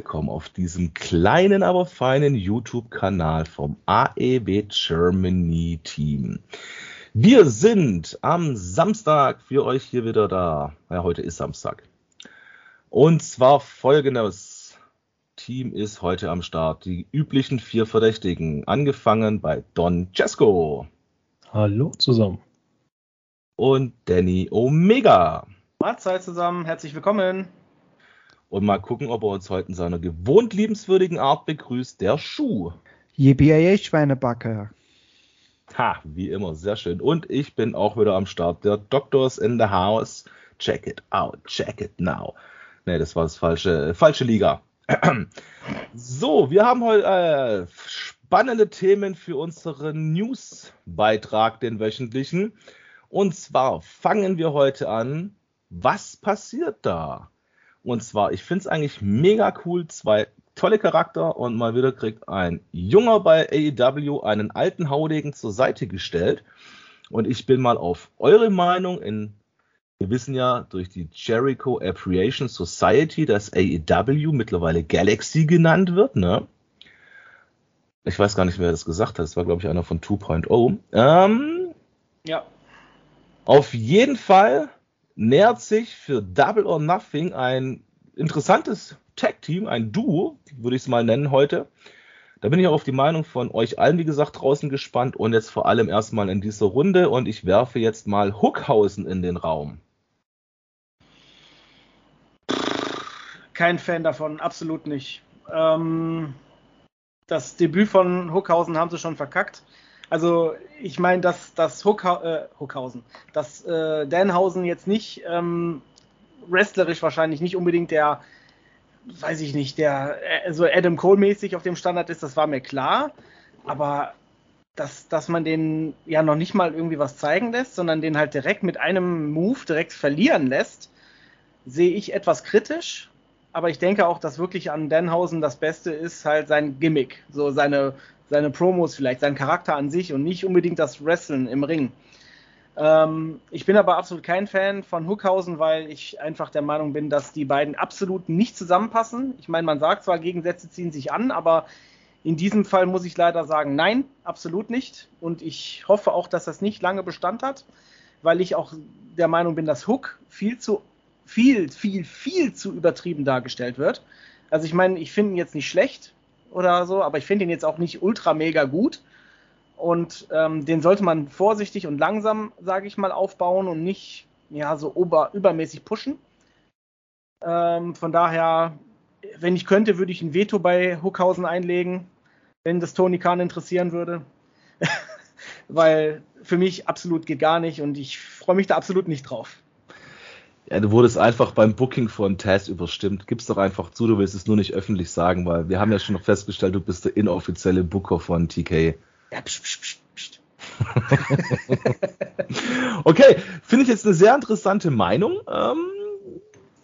willkommen auf diesem kleinen, aber feinen YouTube-Kanal vom AEW Germany Team. Wir sind am Samstag für euch hier wieder da. Ja, heute ist Samstag. Und zwar folgendes. Team ist heute am Start. Die üblichen vier Verdächtigen. Angefangen bei Don Cesco. Hallo zusammen. Und Danny Omega. Mahlzeit zusammen, herzlich willkommen und mal gucken, ob er uns heute in seiner gewohnt liebenswürdigen Art begrüßt. Der Schuh. Yippie Schweinebacke. Ha, wie immer, sehr schön. Und ich bin auch wieder am Start. Der Doctors in the House. Check it out, check it now. Ne, das war das falsche, falsche Liga. so, wir haben heute äh, spannende Themen für unseren News-Beitrag, den wöchentlichen. Und zwar fangen wir heute an. Was passiert da? Und zwar, ich finde es eigentlich mega cool, zwei tolle Charakter und mal wieder kriegt ein Junger bei AEW einen alten Haudegen zur Seite gestellt. Und ich bin mal auf eure Meinung in, wir wissen ja durch die Jericho Appreciation Society, dass AEW mittlerweile Galaxy genannt wird, ne? Ich weiß gar nicht, wer das gesagt hat. Das war, glaube ich, einer von 2.0. Ähm, ja. Auf jeden Fall nähert sich für Double or Nothing ein interessantes Tag-Team, ein Duo, würde ich es mal nennen heute. Da bin ich auch auf die Meinung von euch allen, wie gesagt, draußen gespannt und jetzt vor allem erstmal in dieser Runde und ich werfe jetzt mal Hookhausen in den Raum. Kein Fan davon, absolut nicht. Ähm, das Debüt von Hookhausen haben sie schon verkackt. Also ich meine, dass das Hookha äh, Hookhausen, dass äh, Danhausen jetzt nicht ähm, wrestlerisch wahrscheinlich nicht unbedingt der, weiß ich nicht, der äh, so Adam Cole-mäßig auf dem Standard ist, das war mir klar. Aber dass, dass man den ja noch nicht mal irgendwie was zeigen lässt, sondern den halt direkt mit einem Move direkt verlieren lässt, sehe ich etwas kritisch. Aber ich denke auch, dass wirklich an Danhausen das Beste ist halt sein Gimmick, so seine seine Promos vielleicht, sein Charakter an sich und nicht unbedingt das Wrestlen im Ring. Ähm, ich bin aber absolut kein Fan von Hookhausen, weil ich einfach der Meinung bin, dass die beiden absolut nicht zusammenpassen. Ich meine, man sagt zwar, Gegensätze ziehen sich an, aber in diesem Fall muss ich leider sagen, nein, absolut nicht. Und ich hoffe auch, dass das nicht lange Bestand hat, weil ich auch der Meinung bin, dass Hook viel zu, viel, viel, viel zu übertrieben dargestellt wird. Also ich meine, ich finde ihn jetzt nicht schlecht, oder so, aber ich finde ihn jetzt auch nicht ultra mega gut. Und ähm, den sollte man vorsichtig und langsam, sage ich mal, aufbauen und nicht ja, so ober, übermäßig pushen. Ähm, von daher, wenn ich könnte, würde ich ein Veto bei Hookhausen einlegen, wenn das Tony Khan interessieren würde. Weil für mich absolut geht gar nicht und ich freue mich da absolut nicht drauf. Ja, du wurdest einfach beim Booking von Taz überstimmt. Gib's doch einfach zu, du willst es nur nicht öffentlich sagen, weil wir haben ja schon noch festgestellt, du bist der inoffizielle Booker von TK. Ja, psch, psch, psch, psch. okay, finde ich jetzt eine sehr interessante Meinung. Ähm,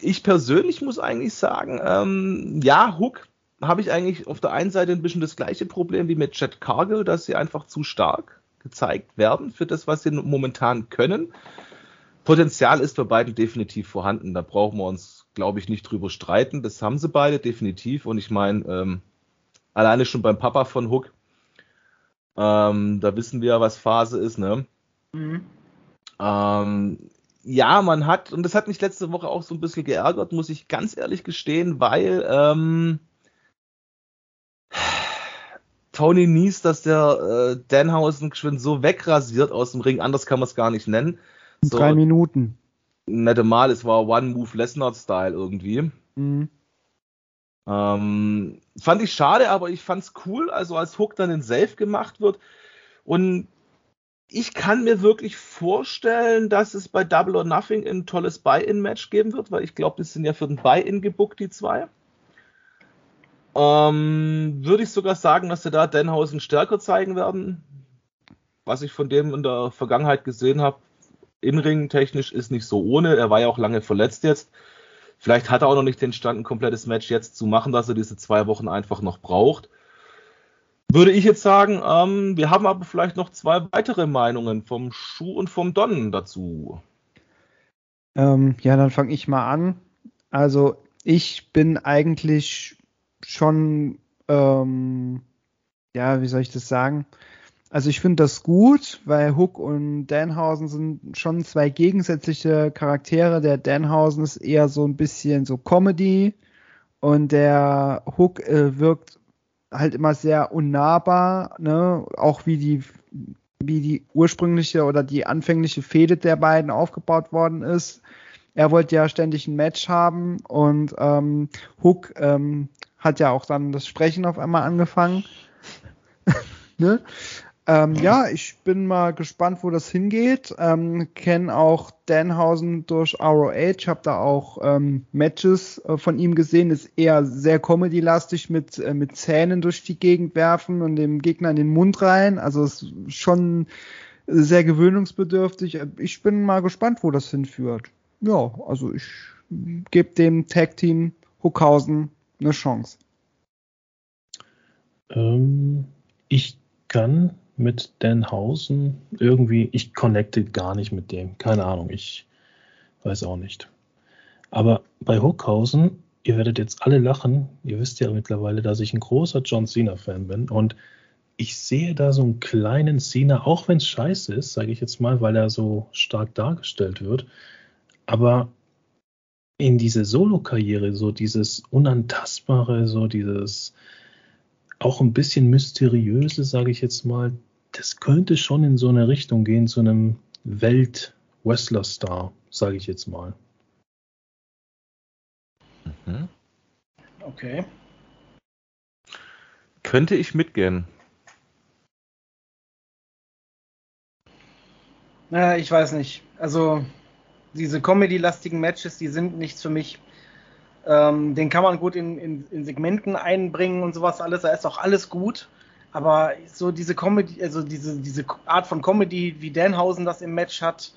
ich persönlich muss eigentlich sagen, ähm, ja, Hook habe ich eigentlich auf der einen Seite ein bisschen das gleiche Problem wie mit Jet Cargill, dass sie einfach zu stark gezeigt werden für das, was sie momentan können. Potenzial ist bei beiden definitiv vorhanden. Da brauchen wir uns, glaube ich, nicht drüber streiten. Das haben sie beide definitiv. Und ich meine, ähm, alleine schon beim Papa von Hook, ähm, da wissen wir ja, was Phase ist, ne? Mhm. Ähm, ja, man hat, und das hat mich letzte Woche auch so ein bisschen geärgert, muss ich ganz ehrlich gestehen, weil ähm, Tony Nies, dass der äh, Danhausen geschwind so wegrasiert aus dem Ring, anders kann man es gar nicht nennen, so, drei Minuten. Nette Mal, es war One-Move-Lesnar-Style irgendwie. Mhm. Ähm, fand ich schade, aber ich fand's cool, also als Hook dann in Safe gemacht wird. Und ich kann mir wirklich vorstellen, dass es bei Double or Nothing ein tolles Buy-In-Match geben wird, weil ich glaube, das sind ja für den Buy-In gebuckt, die zwei. Ähm, würde ich sogar sagen, dass sie da Denhausen stärker zeigen werden. Was ich von dem in der Vergangenheit gesehen habe, Inring technisch ist nicht so ohne. Er war ja auch lange verletzt jetzt. Vielleicht hat er auch noch nicht den Stand, ein komplettes Match jetzt zu machen, dass er diese zwei Wochen einfach noch braucht. Würde ich jetzt sagen, ähm, wir haben aber vielleicht noch zwei weitere Meinungen vom Schuh und vom Don dazu. Ähm, ja, dann fange ich mal an. Also ich bin eigentlich schon, ähm, ja, wie soll ich das sagen? Also ich finde das gut, weil Hook und Danhausen sind schon zwei gegensätzliche Charaktere. Der Danhausen ist eher so ein bisschen so Comedy und der Hook äh, wirkt halt immer sehr unnahbar, ne? Auch wie die wie die ursprüngliche oder die anfängliche Fehde der beiden aufgebaut worden ist. Er wollte ja ständig ein Match haben und ähm, Hook ähm, hat ja auch dann das Sprechen auf einmal angefangen. ne? Ähm, ja, ich bin mal gespannt, wo das hingeht. Ähm, Kenne auch Danhausen durch ROH, habe da auch ähm, Matches äh, von ihm gesehen. Ist eher sehr Comedy-lastig mit, äh, mit Zähnen durch die Gegend werfen und dem Gegner in den Mund rein. Also ist schon sehr gewöhnungsbedürftig. Ich bin mal gespannt, wo das hinführt. Ja, also ich gebe dem Tag-Team Huckhausen eine Chance. Ähm, ich kann mit Denhausen irgendwie, ich connecte gar nicht mit dem. Keine Ahnung, ich weiß auch nicht. Aber bei Hookhausen, ihr werdet jetzt alle lachen, ihr wisst ja mittlerweile, dass ich ein großer John Cena-Fan bin und ich sehe da so einen kleinen Cena, auch wenn es scheiße ist, sage ich jetzt mal, weil er so stark dargestellt wird. Aber in diese Solo-Karriere, so dieses Unantastbare, so dieses auch ein bisschen mysteriöse, sage ich jetzt mal, das könnte schon in so eine Richtung gehen, zu einem Welt-Wrestler-Star, sage ich jetzt mal. Mhm. Okay. Könnte ich mitgehen. Naja, ich weiß nicht. Also, diese Comedy-lastigen Matches, die sind nichts für mich. Ähm, den kann man gut in, in, in, Segmenten einbringen und sowas alles. Da ist auch alles gut. Aber so diese Comedy, also diese, diese Art von Comedy, wie Danhausen das im Match hat,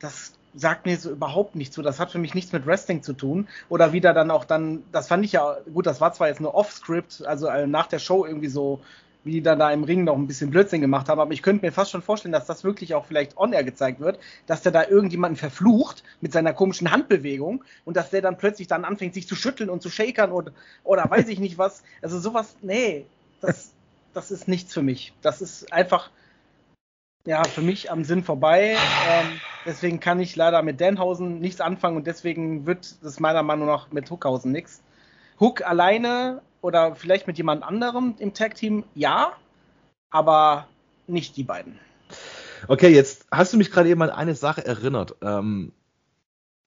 das sagt mir so überhaupt nicht zu. Das hat für mich nichts mit Wrestling zu tun. Oder wieder dann auch dann, das fand ich ja, gut, das war zwar jetzt nur off-script, also äh, nach der Show irgendwie so wie die dann da im Ring noch ein bisschen Blödsinn gemacht haben. Aber ich könnte mir fast schon vorstellen, dass das wirklich auch vielleicht on-air gezeigt wird, dass der da irgendjemanden verflucht mit seiner komischen Handbewegung und dass der dann plötzlich dann anfängt, sich zu schütteln und zu shakern oder, oder weiß ich nicht was. Also sowas, nee, das, das ist nichts für mich. Das ist einfach, ja, für mich am Sinn vorbei. Ähm, deswegen kann ich leider mit Danhausen nichts anfangen und deswegen wird das meiner Meinung nach mit Hookhausen nichts. Hook alleine oder vielleicht mit jemand anderem im Tag-Team, ja, aber nicht die beiden. Okay, jetzt hast du mich gerade eben an eine Sache erinnert. Ähm,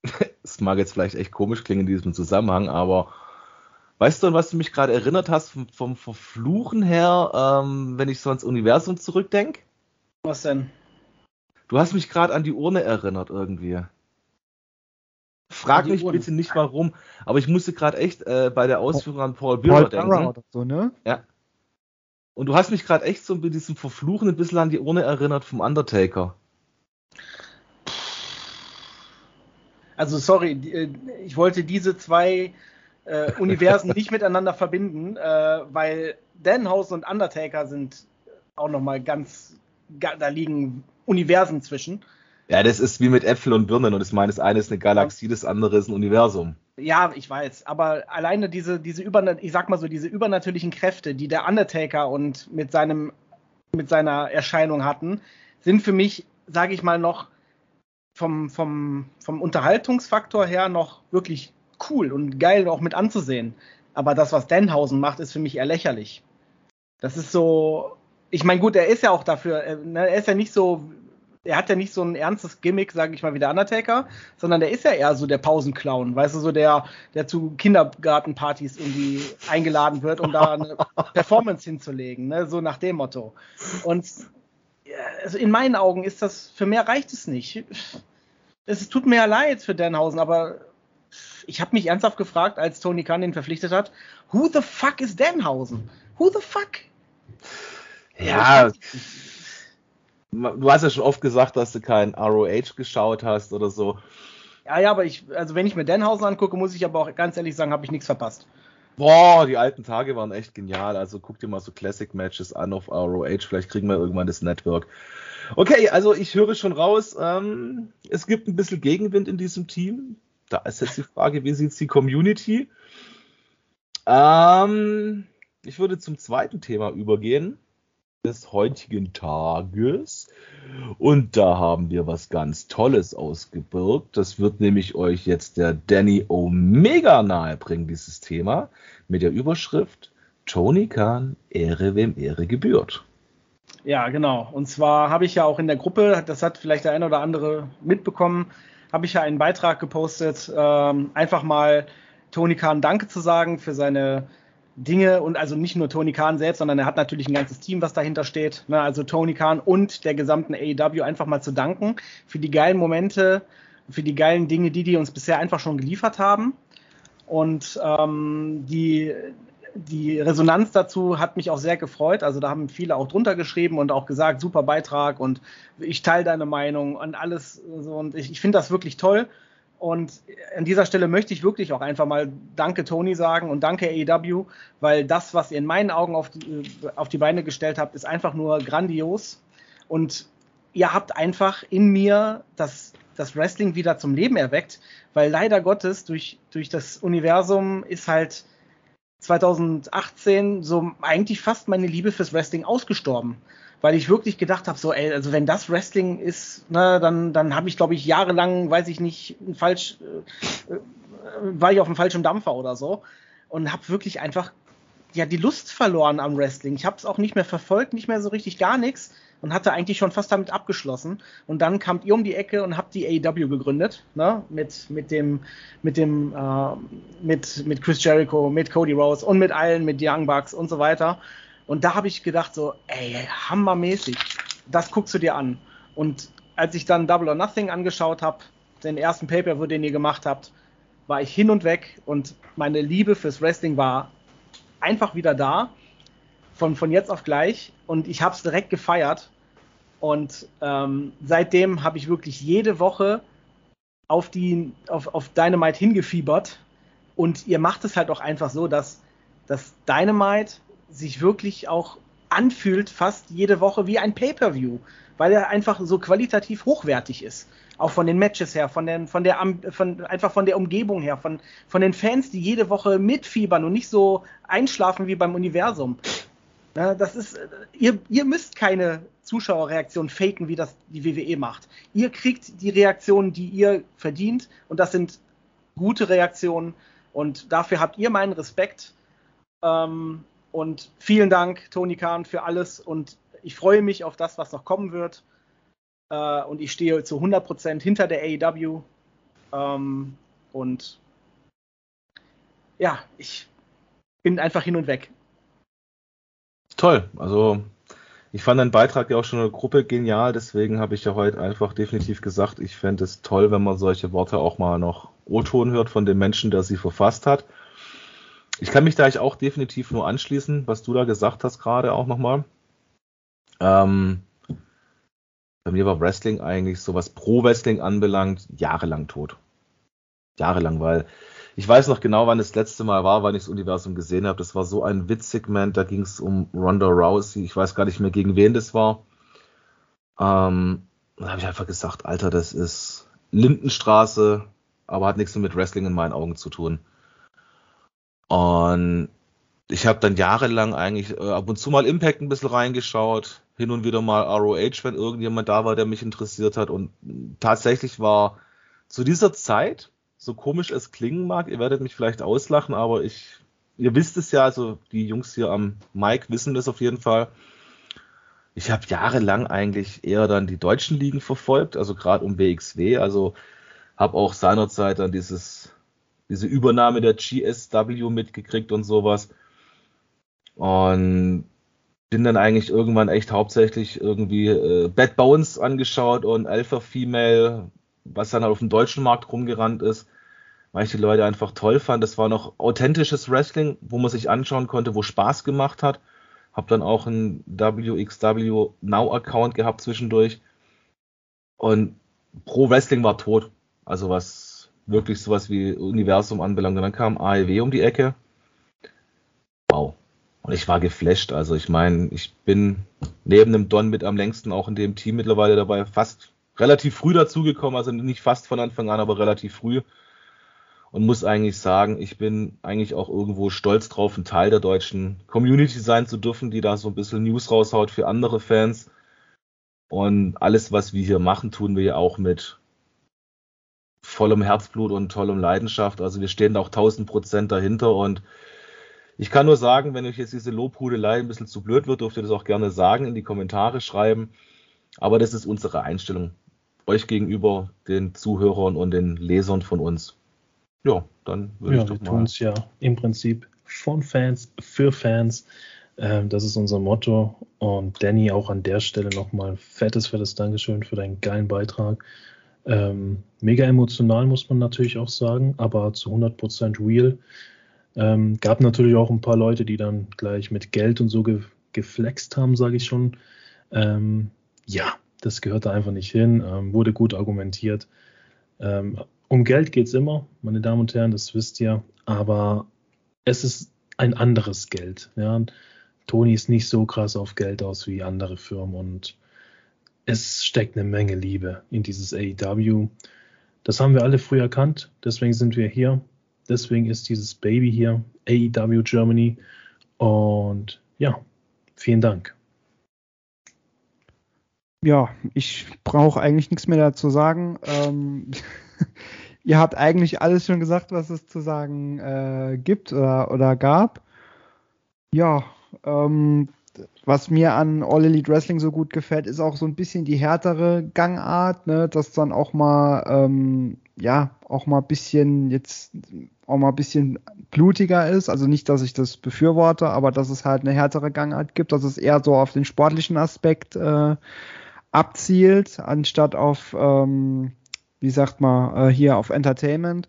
es mag jetzt vielleicht echt komisch klingen in diesem Zusammenhang, aber weißt du, an was du mich gerade erinnert hast vom, vom Verfluchen her, ähm, wenn ich so ans Universum zurückdenke? Was denn? Du hast mich gerade an die Urne erinnert irgendwie. Frag mich bitte nicht warum, aber ich musste gerade echt äh, bei der Ausführung an Paul Bearer denken. Oder so, ne? Ja. Und du hast mich gerade echt so mit diesem Verfluchen ein bisschen an die Urne erinnert vom Undertaker. Also sorry, äh, ich wollte diese zwei äh, Universen nicht miteinander verbinden, äh, weil Danhausen und Undertaker sind auch nochmal ganz, da liegen Universen zwischen. Ja, das ist wie mit Äpfel und Birnen und ich meine, das eine ist eine Galaxie, das andere ist ein Universum. Ja, ich weiß, aber alleine diese, diese über, ich sag mal so, diese übernatürlichen Kräfte, die der Undertaker und mit seinem, mit seiner Erscheinung hatten, sind für mich, sage ich mal, noch vom, vom, vom Unterhaltungsfaktor her noch wirklich cool und geil auch mit anzusehen. Aber das, was Denhausen macht, ist für mich eher lächerlich. Das ist so, ich meine, gut, er ist ja auch dafür, äh, ne, er ist ja nicht so er hat ja nicht so ein ernstes Gimmick, sage ich mal, wie der Undertaker, sondern der ist ja eher so der Pausenclown, weißt du, so der, der zu Kindergartenpartys irgendwie eingeladen wird, um da eine Performance hinzulegen, ne? so nach dem Motto. Und also in meinen Augen ist das, für mehr reicht es nicht. Es tut mir ja leid für Danhausen, aber ich habe mich ernsthaft gefragt, als Tony Khan ihn verpflichtet hat, who the fuck is Danhausen? Who the fuck? Ja, du hast ja schon oft gesagt, dass du kein ROH geschaut hast oder so. Ja, ja, aber ich, also wenn ich mir Denhausen angucke, muss ich aber auch ganz ehrlich sagen, habe ich nichts verpasst. Boah, die alten Tage waren echt genial. Also guck dir mal so Classic Matches an auf ROH. Vielleicht kriegen wir irgendwann das Network. Okay, also ich höre schon raus, ähm, es gibt ein bisschen Gegenwind in diesem Team. Da ist jetzt die Frage, wie sieht die Community? Ähm, ich würde zum zweiten Thema übergehen des heutigen Tages. Und da haben wir was ganz Tolles ausgebirgt. Das wird nämlich euch jetzt der Danny Omega nahebringen, dieses Thema, mit der Überschrift Tony Khan, Ehre wem Ehre gebührt. Ja, genau. Und zwar habe ich ja auch in der Gruppe, das hat vielleicht der eine oder andere mitbekommen, habe ich ja einen Beitrag gepostet, ähm, einfach mal Tony Khan Danke zu sagen für seine Dinge und also nicht nur Tony Khan selbst, sondern er hat natürlich ein ganzes Team, was dahinter steht. Ne? Also Tony Khan und der gesamten AEW einfach mal zu danken für die geilen Momente, für die geilen Dinge, die die uns bisher einfach schon geliefert haben. Und ähm, die, die Resonanz dazu hat mich auch sehr gefreut. Also da haben viele auch drunter geschrieben und auch gesagt, super Beitrag und ich teile deine Meinung und alles. Und ich, ich finde das wirklich toll. Und an dieser Stelle möchte ich wirklich auch einfach mal Danke Tony sagen und danke AEW, weil das, was ihr in meinen Augen auf die, auf die Beine gestellt habt, ist einfach nur grandios. Und ihr habt einfach in mir das, das Wrestling wieder zum Leben erweckt, weil leider Gottes durch, durch das Universum ist halt 2018 so eigentlich fast meine Liebe fürs Wrestling ausgestorben. Weil ich wirklich gedacht habe, so, ey, also wenn das Wrestling ist, ne, dann, dann habe ich, glaube ich, jahrelang, weiß ich nicht, falsch, äh, äh, war ich auf dem falschen Dampfer oder so. Und habe wirklich einfach ja die Lust verloren am Wrestling. Ich habe es auch nicht mehr verfolgt, nicht mehr so richtig gar nichts und hatte eigentlich schon fast damit abgeschlossen. Und dann kamt ihr um die Ecke und habt die AEW gegründet, ne? Mit mit dem mit dem äh, mit mit Chris Jericho, mit Cody Rose und mit allen, mit Young Bucks und so weiter. Und da habe ich gedacht so, ey, hammermäßig, das guckst du dir an. Und als ich dann Double or Nothing angeschaut habe, den ersten Paper, den ihr gemacht habt, war ich hin und weg und meine Liebe fürs Wrestling war einfach wieder da, von, von jetzt auf gleich. Und ich habe es direkt gefeiert. Und ähm, seitdem habe ich wirklich jede Woche auf, die, auf, auf Dynamite hingefiebert. Und ihr macht es halt auch einfach so, dass, dass Dynamite sich wirklich auch anfühlt, fast jede Woche wie ein Pay-Per-View, weil er einfach so qualitativ hochwertig ist. Auch von den Matches her, von, den, von der, von, einfach von der Umgebung her, von, von den Fans, die jede Woche mitfiebern und nicht so einschlafen wie beim Universum. Ja, das ist, ihr, ihr müsst keine Zuschauerreaktion faken, wie das die WWE macht. Ihr kriegt die Reaktionen, die ihr verdient und das sind gute Reaktionen und dafür habt ihr meinen Respekt. Ähm, und vielen Dank, Toni Kahn, für alles und ich freue mich auf das, was noch kommen wird. Äh, und ich stehe zu 100% hinter der AEW. Ähm, und ja, ich bin einfach hin und weg. Toll. Also ich fand deinen Beitrag ja auch schon in der Gruppe genial, deswegen habe ich ja heute einfach definitiv gesagt, ich fände es toll, wenn man solche Worte auch mal noch O-Ton hört von dem Menschen, der sie verfasst hat. Ich kann mich da auch definitiv nur anschließen, was du da gesagt hast gerade auch nochmal. Ähm, bei mir war Wrestling eigentlich, so was Pro-Wrestling anbelangt, jahrelang tot. Jahrelang, weil ich weiß noch genau, wann das letzte Mal war, wann ich das Universum gesehen habe. Das war so ein Witzsegment, da ging es um Ronda Rousey. Ich weiß gar nicht mehr, gegen wen das war. Ähm, da habe ich einfach gesagt, Alter, das ist Lindenstraße, aber hat nichts mit Wrestling in meinen Augen zu tun. Und ich habe dann jahrelang eigentlich äh, ab und zu mal Impact ein bisschen reingeschaut, hin und wieder mal ROH, wenn irgendjemand da war, der mich interessiert hat. Und tatsächlich war zu dieser Zeit, so komisch es klingen mag, ihr werdet mich vielleicht auslachen, aber ich, ihr wisst es ja, also die Jungs hier am Mike wissen das auf jeden Fall. Ich habe jahrelang eigentlich eher dann die deutschen Ligen verfolgt, also gerade um WXW, also habe auch seinerzeit dann dieses diese Übernahme der GSW mitgekriegt und sowas. Und bin dann eigentlich irgendwann echt hauptsächlich irgendwie äh, Bad Bones angeschaut und Alpha Female, was dann halt auf dem deutschen Markt rumgerannt ist, weil ich die Leute einfach toll fand. Das war noch authentisches Wrestling, wo man sich anschauen konnte, wo Spaß gemacht hat. Hab dann auch einen WXW Now Account gehabt zwischendurch. Und Pro Wrestling war tot. Also was wirklich sowas wie Universum anbelangt. Und dann kam AEW um die Ecke. Wow. Und ich war geflasht. Also ich meine, ich bin neben dem Don mit am längsten auch in dem Team mittlerweile dabei, fast relativ früh dazugekommen, also nicht fast von Anfang an, aber relativ früh. und muss eigentlich sagen, ich bin eigentlich auch irgendwo stolz drauf, ein Teil der deutschen Community sein zu dürfen, die da so ein bisschen News raushaut für andere Fans. Und alles, was wir hier machen, tun wir ja auch mit vollem Herzblut und tollem Leidenschaft. Also wir stehen da auch 1000 Prozent dahinter und ich kann nur sagen, wenn euch jetzt diese Lobhudelei ein bisschen zu blöd wird, dürft ihr das auch gerne sagen, in die Kommentare schreiben. Aber das ist unsere Einstellung euch gegenüber, den Zuhörern und den Lesern von uns. Ja, dann würde ja, ich doch wir mal. tun es ja im Prinzip von Fans für Fans. Ähm, das ist unser Motto. Und Danny, auch an der Stelle nochmal fettes, fettes Dankeschön für deinen geilen Beitrag. Ähm, mega emotional, muss man natürlich auch sagen, aber zu 100% real. Ähm, gab natürlich auch ein paar Leute, die dann gleich mit Geld und so ge geflext haben, sage ich schon. Ähm, ja, das gehört da einfach nicht hin. Ähm, wurde gut argumentiert. Ähm, um Geld geht es immer, meine Damen und Herren, das wisst ihr. Aber es ist ein anderes Geld. Ja. Toni ist nicht so krass auf Geld aus wie andere Firmen und es steckt eine Menge Liebe in dieses AEW. Das haben wir alle früh erkannt, deswegen sind wir hier. Deswegen ist dieses Baby hier, AEW Germany. Und ja, vielen Dank. Ja, ich brauche eigentlich nichts mehr dazu sagen. Ähm, ihr habt eigentlich alles schon gesagt, was es zu sagen äh, gibt oder, oder gab. Ja, ähm, was mir an All Elite Wrestling so gut gefällt, ist auch so ein bisschen die härtere Gangart, ne, dass dann auch mal, ähm, ja, auch mal ein bisschen jetzt auch mal ein bisschen blutiger ist. Also nicht, dass ich das befürworte, aber dass es halt eine härtere Gangart gibt, dass es eher so auf den sportlichen Aspekt äh, abzielt, anstatt auf, ähm, wie sagt man, äh, hier auf Entertainment.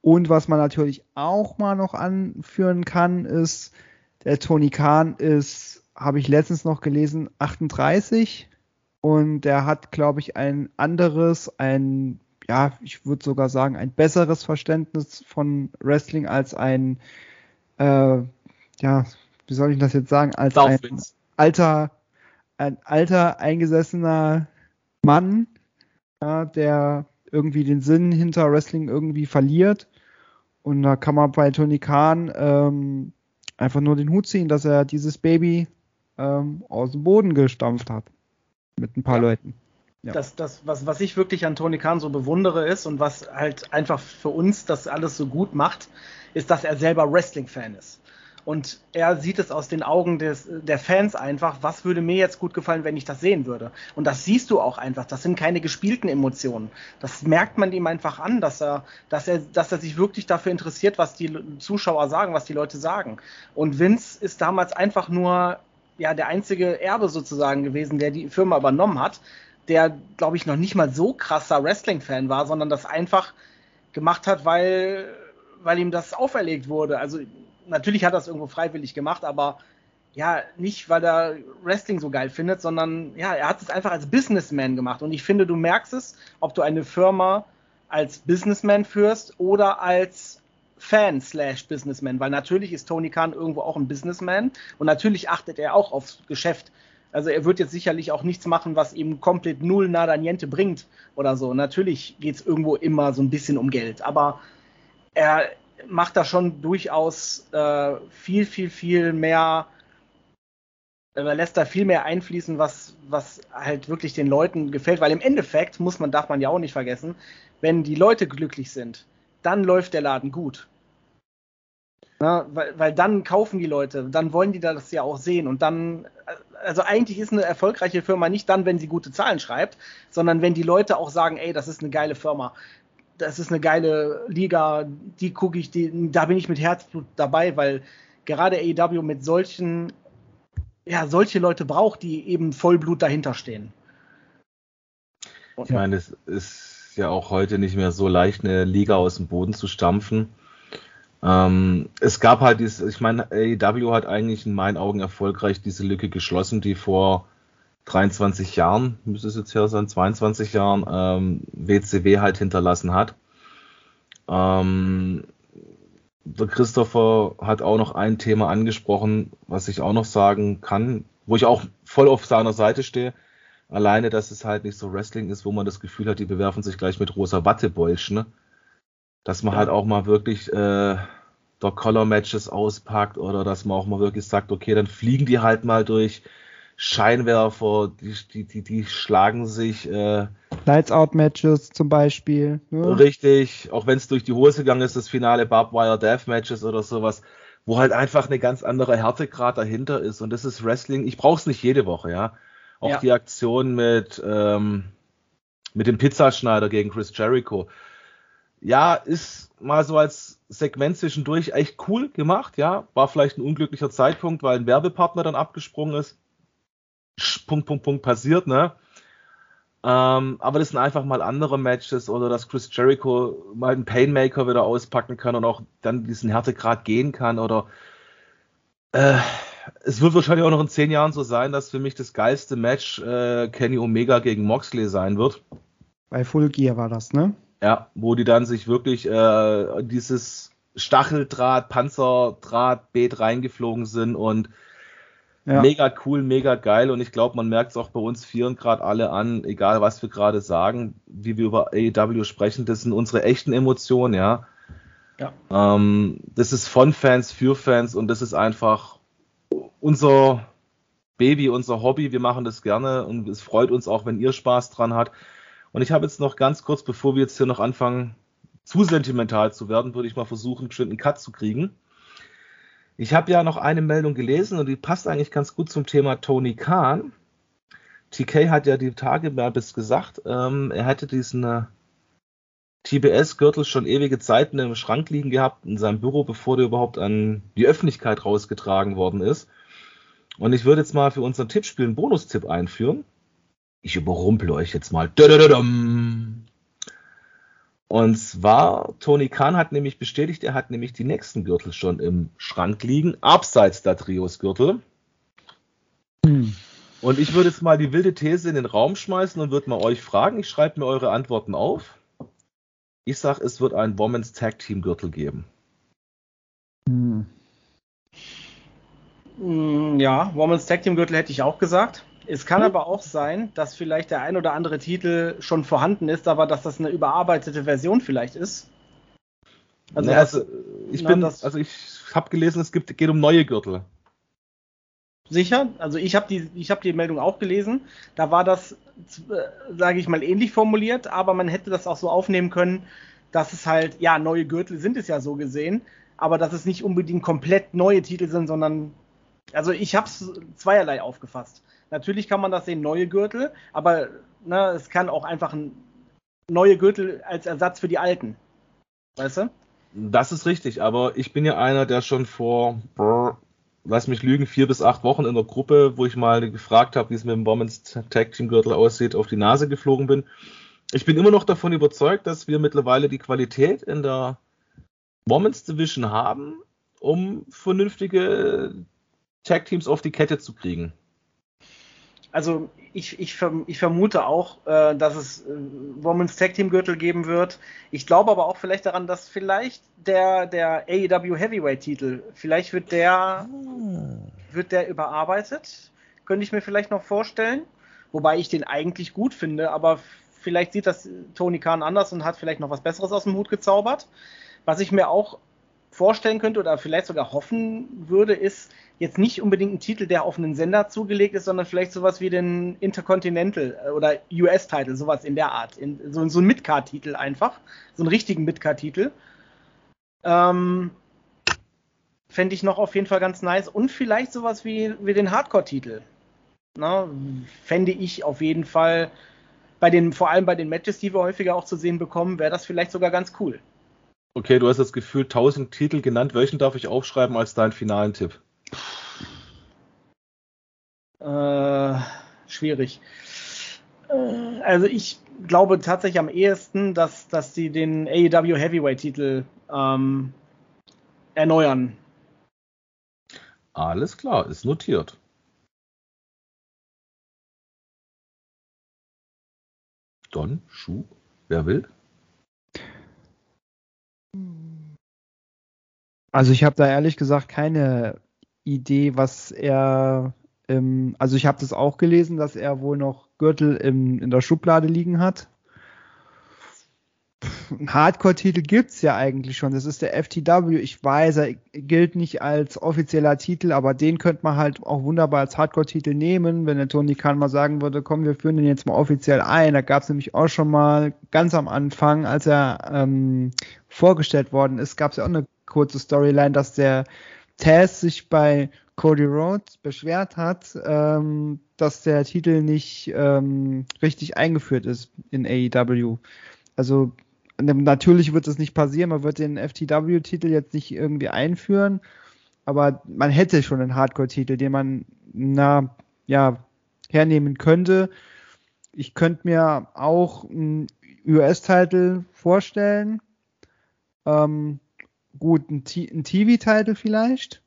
Und was man natürlich auch mal noch anführen kann, ist, der Tony Khan ist, habe ich letztens noch gelesen, 38 und der hat, glaube ich, ein anderes, ein, ja, ich würde sogar sagen, ein besseres Verständnis von Wrestling als ein, äh, ja, wie soll ich das jetzt sagen, als ein alter, ein alter eingesessener Mann, ja, der irgendwie den Sinn hinter Wrestling irgendwie verliert. Und da kann man bei Tony Khan ähm, einfach nur den Hut ziehen, dass er dieses Baby ähm, aus dem Boden gestampft hat. Mit ein paar Ja. Leuten. Ja. Das, das, was, was ich wirklich an Tony Khan so bewundere ist und was halt einfach für uns das alles so gut macht, ist, dass er selber Wrestling-Fan ist. Und er sieht es aus den Augen des, der Fans einfach, was würde mir jetzt gut gefallen, wenn ich das sehen würde. Und das siehst du auch einfach. Das sind keine gespielten Emotionen. Das merkt man ihm einfach an, dass er, dass er, dass er sich wirklich dafür interessiert, was die Zuschauer sagen, was die Leute sagen. Und Vince ist damals einfach nur ja der einzige Erbe sozusagen gewesen, der die Firma übernommen hat, der glaube ich noch nicht mal so krasser Wrestling-Fan war, sondern das einfach gemacht hat, weil weil ihm das auferlegt wurde. Also natürlich hat er es irgendwo freiwillig gemacht, aber ja, nicht, weil er Wrestling so geil findet, sondern ja, er hat es einfach als Businessman gemacht. Und ich finde, du merkst es, ob du eine Firma als Businessman führst oder als Fan slash Businessman, weil natürlich ist Tony Khan irgendwo auch ein Businessman und natürlich achtet er auch aufs Geschäft. Also er wird jetzt sicherlich auch nichts machen, was ihm komplett null nada niente bringt oder so. Natürlich geht es irgendwo immer so ein bisschen um Geld, aber er macht da schon durchaus äh, viel, viel, viel mehr, er lässt da viel mehr einfließen, was, was halt wirklich den Leuten gefällt, weil im Endeffekt muss man, darf man ja auch nicht vergessen, wenn die Leute glücklich sind, dann läuft der Laden gut. Na, weil, weil dann kaufen die Leute, dann wollen die das ja auch sehen und dann, also eigentlich ist eine erfolgreiche Firma nicht dann, wenn sie gute Zahlen schreibt, sondern wenn die Leute auch sagen, ey, das ist eine geile Firma, das ist eine geile Liga, die gucke ich, die, da bin ich mit Herzblut dabei, weil gerade AEW mit solchen, ja, solche Leute braucht, die eben Vollblut dahinter stehen. Ich meine, es ist ja auch heute nicht mehr so leicht, eine Liga aus dem Boden zu stampfen. Ähm, es gab halt dieses, ich meine, AEW hat eigentlich in meinen Augen erfolgreich diese Lücke geschlossen, die vor 23 Jahren, müsste es jetzt her sein, 22 Jahren, ähm, WCW halt hinterlassen hat. Ähm, der Christopher hat auch noch ein Thema angesprochen, was ich auch noch sagen kann, wo ich auch voll auf seiner Seite stehe. Alleine, dass es halt nicht so Wrestling ist, wo man das Gefühl hat, die bewerfen sich gleich mit rosa Wattebäulchen. Dass man halt auch mal wirklich äh, Dog Collar Matches auspackt oder dass man auch mal wirklich sagt, okay, dann fliegen die halt mal durch Scheinwerfer, die, die, die, die schlagen sich. Äh, Lights Out Matches zum Beispiel. Ne? Richtig, auch wenn es durch die Hose gegangen ist, das Finale Barbed Wire Death Matches oder sowas, wo halt einfach eine ganz andere Härtegrad dahinter ist. Und das ist Wrestling. Ich brauche es nicht jede Woche, ja. Auch ja. die Aktion mit, ähm, mit dem Pizzaschneider gegen Chris Jericho. Ja, ist mal so als Segment zwischendurch echt cool gemacht, ja. War vielleicht ein unglücklicher Zeitpunkt, weil ein Werbepartner dann abgesprungen ist. Punkt, Punkt, Punkt passiert, ne? Ähm, aber das sind einfach mal andere Matches oder dass Chris Jericho mal einen Painmaker wieder auspacken kann und auch dann diesen Härtegrad gehen kann oder äh, es wird wahrscheinlich auch noch in zehn Jahren so sein, dass für mich das geilste Match äh, Kenny Omega gegen Moxley sein wird. Bei Full Gear war das, ne? Ja, wo die dann sich wirklich äh, dieses Stacheldraht, Panzerdraht, Beet reingeflogen sind und ja. Mega cool, mega geil und ich glaube, man merkt es auch bei uns Vieren gerade alle an, egal was wir gerade sagen, wie wir über AEW sprechen, das sind unsere echten Emotionen, ja. ja. Ähm, das ist von Fans für Fans und das ist einfach unser Baby, unser Hobby. Wir machen das gerne und es freut uns auch, wenn ihr Spaß dran habt. Und ich habe jetzt noch ganz kurz, bevor wir jetzt hier noch anfangen, zu sentimental zu werden, würde ich mal versuchen, einen bestimmten Cut zu kriegen. Ich habe ja noch eine Meldung gelesen und die passt eigentlich ganz gut zum Thema Tony Khan. TK hat ja die Tage mal bis gesagt, ähm, er hätte diesen äh, TBS-Gürtel schon ewige Zeiten im Schrank liegen gehabt in seinem Büro, bevor der überhaupt an die Öffentlichkeit rausgetragen worden ist. Und ich würde jetzt mal für unseren Tippspiel einen Bonustipp einführen. Ich überrumple euch jetzt mal. Und zwar, Tony Khan hat nämlich bestätigt, er hat nämlich die nächsten Gürtel schon im Schrank liegen, abseits der Trios-Gürtel. Hm. Und ich würde jetzt mal die wilde These in den Raum schmeißen und würde mal euch fragen. Ich schreibe mir eure Antworten auf. Ich sage, es wird einen Women's Tag Team Gürtel geben. Hm. hm. Ja, Women's Tag Team Gürtel hätte ich auch gesagt. Es kann aber auch sein, dass vielleicht der ein oder andere Titel schon vorhanden ist, aber dass das eine überarbeitete Version vielleicht ist. Also, nee, also ich na, bin, also ich habe gelesen, es gibt, geht um neue Gürtel. Sicher, also ich habe die, ich die Meldung auch gelesen. Da war das, äh, sage ich mal, ähnlich formuliert, aber man hätte das auch so aufnehmen können, dass es halt, ja, neue Gürtel sind es ja so gesehen, aber dass es nicht unbedingt komplett neue Titel sind, sondern, also ich habe es zweierlei aufgefasst. Natürlich kann man das sehen, neue Gürtel, aber ne, es kann auch einfach ein neue Gürtel als Ersatz für die alten. Weißt du? Das ist richtig, aber ich bin ja einer, der schon vor, lass mich lügen, vier bis acht Wochen in der Gruppe, wo ich mal gefragt habe, wie es mit dem Women's Tag Team Gürtel aussieht, auf die Nase geflogen bin. Ich bin immer noch davon überzeugt, dass wir mittlerweile die Qualität in der Women's Division haben, um vernünftige Tag Teams auf die Kette zu kriegen also ich, ich, ich vermute auch, äh, dass es äh, Women's Tag Team Gürtel geben wird. Ich glaube aber auch vielleicht daran, dass vielleicht der, der AEW Heavyweight Titel, vielleicht wird der, hm. wird der überarbeitet. Könnte ich mir vielleicht noch vorstellen. Wobei ich den eigentlich gut finde, aber vielleicht sieht das Tony Khan anders und hat vielleicht noch was Besseres aus dem Hut gezaubert. Was ich mir auch vorstellen könnte oder vielleicht sogar hoffen würde, ist jetzt nicht unbedingt ein Titel, der auf einen Sender zugelegt ist, sondern vielleicht sowas wie den Intercontinental äh, oder US-Titel, sowas in der Art. In, so, so ein Midcard-Titel einfach. So einen richtigen Midcard-Titel. Ähm, Fände ich noch auf jeden Fall ganz nice. Und vielleicht sowas wie, wie den Hardcore-Titel. Fände ich auf jeden Fall bei den, vor allem bei den Matches, die wir häufiger auch zu sehen bekommen, wäre das vielleicht sogar ganz cool. Okay, du hast das Gefühl 1000 Titel genannt. Welchen darf ich aufschreiben als deinen finalen Tipp? Äh, schwierig. Äh, also ich glaube tatsächlich am ehesten, dass, dass sie den AEW Heavyweight-Titel ähm, erneuern. Alles klar, ist notiert. Don, Schuh, wer will? Also ich habe da ehrlich gesagt keine Idee, was er, ähm, also ich habe das auch gelesen, dass er wohl noch Gürtel im, in der Schublade liegen hat. Ein Hardcore-Titel gibt's ja eigentlich schon. Das ist der FTW. Ich weiß, er gilt nicht als offizieller Titel, aber den könnte man halt auch wunderbar als Hardcore-Titel nehmen, wenn der Tony Khan mal sagen würde, komm, wir führen den jetzt mal offiziell ein. Da gab's nämlich auch schon mal ganz am Anfang, als er ähm, vorgestellt worden ist, gab's ja auch eine kurze Storyline, dass der Taz sich bei Cody Rhodes beschwert hat, ähm, dass der Titel nicht ähm, richtig eingeführt ist in AEW. Also natürlich wird das nicht passieren, man wird den FTW-Titel jetzt nicht irgendwie einführen, aber man hätte schon einen Hardcore-Titel, den man na ja hernehmen könnte. Ich könnte mir auch einen US-Titel vorstellen. Ähm, gut, ein, ein TV-Titel vielleicht.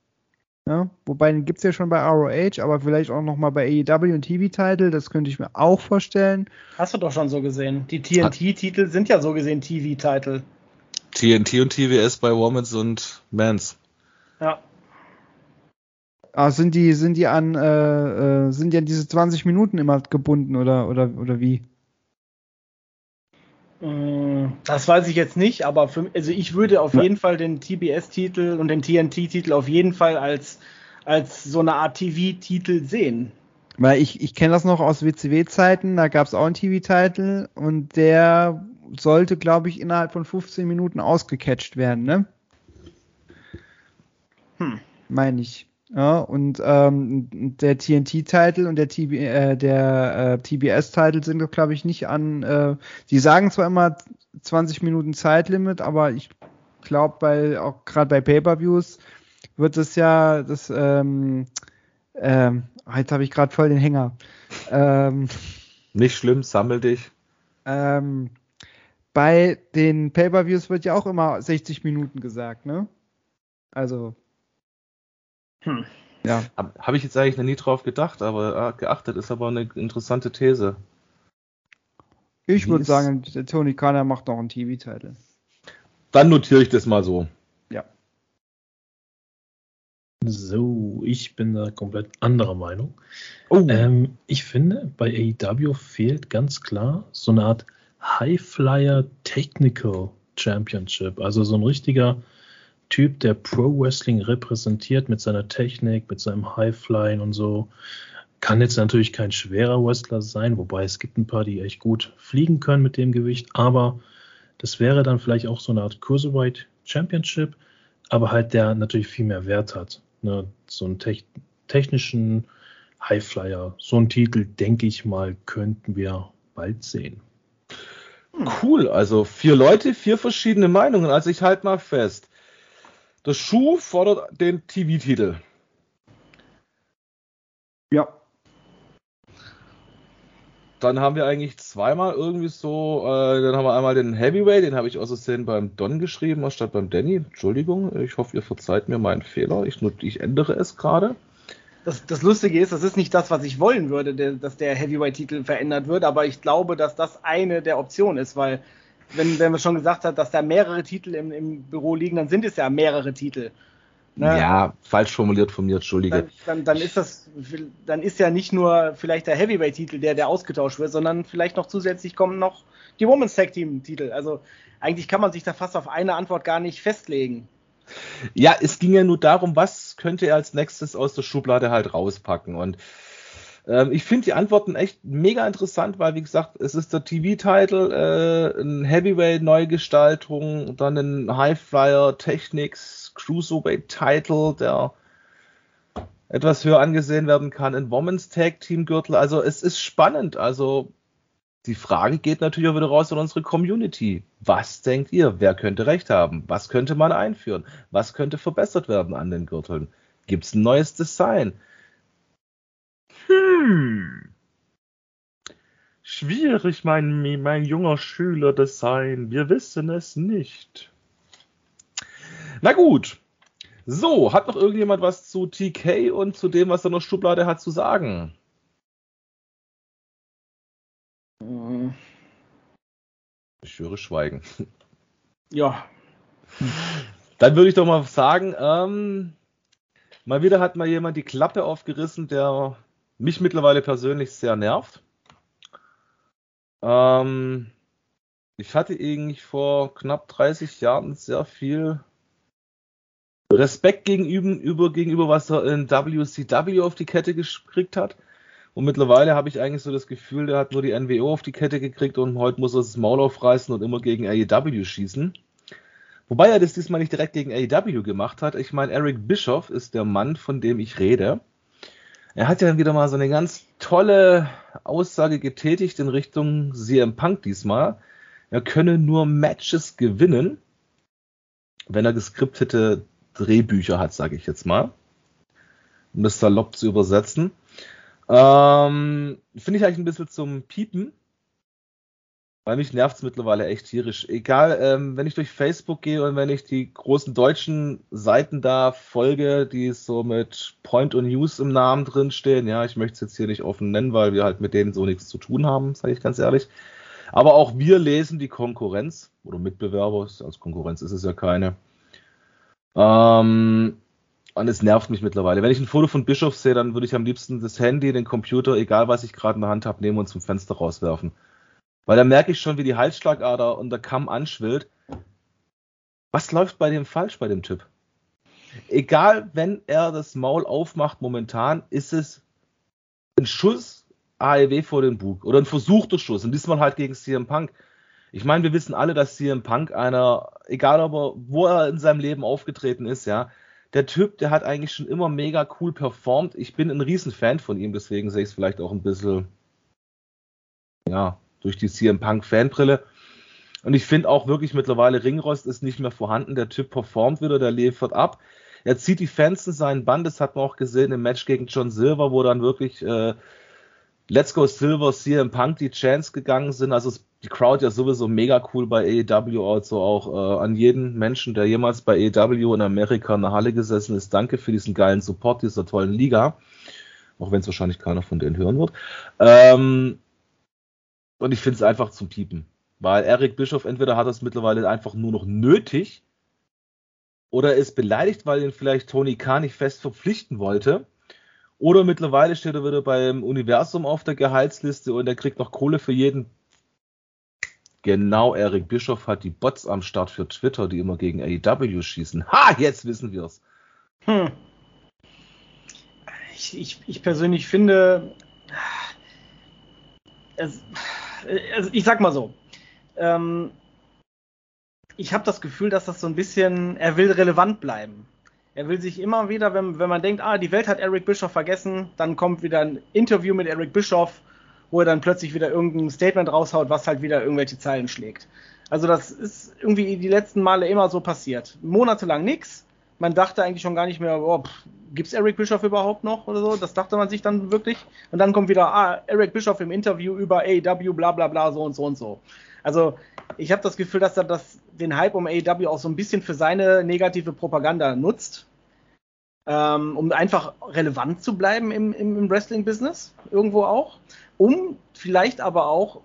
Ja, wobei den gibt's ja schon bei ROH, aber vielleicht auch nochmal bei AEW und TV-Title, das könnte ich mir auch vorstellen. Hast du doch schon so gesehen. Die TNT-Titel sind ja so gesehen TV-Titel. TNT und TWS bei Women's und Men's. Ja. Ah, sind die, sind die an, äh, äh, sind die an diese 20 Minuten immer gebunden oder, oder, oder wie? Mm, das weiß ich jetzt nicht, aber für, also ich würde auf jeden Fall den TBS-Titel und den TNT-Titel auf jeden Fall als, als so eine Art TV-Titel sehen. Weil ich, ich kenne das noch aus WCW-Zeiten, da gab es auch einen TV-Titel und der sollte, glaube ich, innerhalb von 15 Minuten ausgecatcht werden, ne? Hm. Meine ich. Ja, und ähm, der TNT-Titel und der, TB, äh, der äh, TBS-Titel sind, glaube ich, nicht an. Äh, die sagen zwar immer 20 Minuten Zeitlimit, aber ich glaube, bei auch gerade bei Pay-per-Views wird es ja das. Ähm, ähm, jetzt habe ich gerade voll den Hänger. Ähm, nicht schlimm, sammel dich. Ähm, bei den Pay-per-Views wird ja auch immer 60 Minuten gesagt, ne? Also hm. Ja. Habe hab ich jetzt eigentlich noch nie drauf gedacht, aber äh, geachtet ist aber eine interessante These. Ich würde sagen, der Tony Khan macht noch einen TV-Titel. Dann notiere ich das mal so. Ja. So, ich bin da komplett anderer Meinung. Oh. Ähm, ich finde, bei AEW fehlt ganz klar so eine Art High-Flyer Technical Championship. Also so ein richtiger Typ, der Pro Wrestling repräsentiert mit seiner Technik, mit seinem Highflying und so. Kann jetzt natürlich kein schwerer Wrestler sein, wobei es gibt ein paar, die echt gut fliegen können mit dem Gewicht, aber das wäre dann vielleicht auch so eine Art Cruiserweight Championship, aber halt der natürlich viel mehr Wert hat. Ne? So einen te technischen Highflyer, so einen Titel, denke ich mal, könnten wir bald sehen. Cool, also vier Leute, vier verschiedene Meinungen. Also ich halte mal fest. Das Schuh fordert den TV-Titel. Ja. Dann haben wir eigentlich zweimal irgendwie so, äh, dann haben wir einmal den Heavyweight, den habe ich aus Versehen beim Don geschrieben, anstatt beim Danny. Entschuldigung, ich hoffe, ihr verzeiht mir meinen Fehler. Ich, ich ändere es gerade. Das, das, Lustige ist, das ist nicht das, was ich wollen würde, der, dass der Heavyweight-Titel verändert wird, aber ich glaube, dass das eine der Optionen ist, weil wenn, wenn man schon gesagt hat, dass da mehrere Titel im, im Büro liegen, dann sind es ja mehrere Titel. Ne? Ja, falsch formuliert von mir, entschuldige. Dann, dann, dann, ist das, dann ist ja nicht nur vielleicht der Heavyweight-Titel, der, der ausgetauscht wird, sondern vielleicht noch zusätzlich kommen noch die Women's Tag Team-Titel. Also eigentlich kann man sich da fast auf eine Antwort gar nicht festlegen. Ja, es ging ja nur darum, was könnte er als nächstes aus der Schublade halt rauspacken. Und ähm, ich finde die Antworten echt mega interessant, weil wie gesagt, es ist der TV-Title, äh, ein Heavyweight-Neugestaltung, dann ein Highflyer Technics Cruiserweight-Title, der etwas höher angesehen werden kann, ein Women's Tag Team Gürtel. Also es ist spannend. Also die Frage geht natürlich auch wieder raus an unsere Community. Was denkt ihr? Wer könnte recht haben? Was könnte man einführen? Was könnte verbessert werden an den Gürteln? Gibt es ein neues Design? Hm. Schwierig, mein, mein junger Schüler das sein. Wir wissen es nicht. Na gut. So, hat noch irgendjemand was zu TK und zu dem, was er noch Schublade hat zu sagen? Ich höre Schweigen. Ja. Dann würde ich doch mal sagen, ähm, mal wieder hat mal jemand die Klappe aufgerissen, der mich mittlerweile persönlich sehr nervt. Ähm, ich hatte eigentlich vor knapp 30 Jahren sehr viel Respekt gegenüber, gegenüber was er in WCW auf die Kette gekriegt hat. Und mittlerweile habe ich eigentlich so das Gefühl, der hat nur die NWO auf die Kette gekriegt und heute muss er das Maul aufreißen und immer gegen AEW schießen. Wobei er das diesmal nicht direkt gegen AEW gemacht hat. Ich meine, Eric Bischoff ist der Mann, von dem ich rede. Er hat ja dann wieder mal so eine ganz tolle Aussage getätigt in Richtung CM Punk diesmal. Er könne nur Matches gewinnen, wenn er geskriptete Drehbücher hat, sage ich jetzt mal. Um das zu übersetzen. Ähm, Finde ich eigentlich ein bisschen zum Piepen. Weil mich nervt es mittlerweile echt tierisch. Egal, ähm, wenn ich durch Facebook gehe und wenn ich die großen deutschen Seiten da folge, die so mit Point und News im Namen drin stehen, ja, ich möchte es jetzt hier nicht offen nennen, weil wir halt mit denen so nichts zu tun haben, sage ich ganz ehrlich. Aber auch wir lesen die Konkurrenz oder Mitbewerber, als Konkurrenz ist es ja keine. Ähm, und es nervt mich mittlerweile. Wenn ich ein Foto von Bischof sehe, dann würde ich am liebsten das Handy, den Computer, egal was ich gerade in der Hand habe, nehmen und zum Fenster rauswerfen. Weil da merke ich schon, wie die Halsschlagader und der Kamm anschwillt. Was läuft bei dem falsch bei dem Typ? Egal, wenn er das Maul aufmacht, momentan ist es ein Schuss AEW vor den Bug oder ein versuchter Schuss und diesmal halt gegen CM Punk. Ich meine, wir wissen alle, dass CM Punk einer, egal aber wo er in seinem Leben aufgetreten ist, ja, der Typ, der hat eigentlich schon immer mega cool performt. Ich bin ein Riesenfan von ihm, deswegen sehe ich es vielleicht auch ein bisschen, ja, durch die CM Punk Fanbrille. Und ich finde auch wirklich mittlerweile Ringrost ist nicht mehr vorhanden. Der Typ performt wieder, der liefert ab. Er zieht die Fans in seinen Band. Das hat man auch gesehen im Match gegen John Silver, wo dann wirklich äh, Let's Go Silver, CM Punk die Chance gegangen sind. Also die Crowd ja sowieso mega cool bei AEW, also auch äh, an jeden Menschen, der jemals bei AEW in Amerika in der Halle gesessen ist. Danke für diesen geilen Support dieser tollen Liga. Auch wenn es wahrscheinlich keiner von denen hören wird. Ähm, und ich finde es einfach zum Piepen. Weil Eric Bischoff entweder hat es mittlerweile einfach nur noch nötig oder ist beleidigt, weil ihn vielleicht Tony Khan nicht fest verpflichten wollte. Oder mittlerweile steht er wieder beim Universum auf der Gehaltsliste und er kriegt noch Kohle für jeden. Genau, Eric Bischoff hat die Bots am Start für Twitter, die immer gegen AEW schießen. Ha, jetzt wissen wir es. Hm. Ich, ich, ich persönlich finde, es, also ich sag mal so, ähm, ich habe das Gefühl, dass das so ein bisschen, er will relevant bleiben. Er will sich immer wieder, wenn, wenn man denkt, ah, die Welt hat Eric Bischoff vergessen, dann kommt wieder ein Interview mit Eric Bischoff, wo er dann plötzlich wieder irgendein Statement raushaut, was halt wieder irgendwelche Zeilen schlägt. Also das ist irgendwie die letzten Male immer so passiert. Monatelang nichts. Man dachte eigentlich schon gar nicht mehr, oh, gibt es Eric Bischoff überhaupt noch oder so? Das dachte man sich dann wirklich. Und dann kommt wieder, ah, Eric Bischoff im Interview über AEW, bla bla bla, so und so und so. Also ich habe das Gefühl, dass er das, den Hype um AEW auch so ein bisschen für seine negative Propaganda nutzt, ähm, um einfach relevant zu bleiben im, im, Wrestling-Business, irgendwo auch, um vielleicht aber auch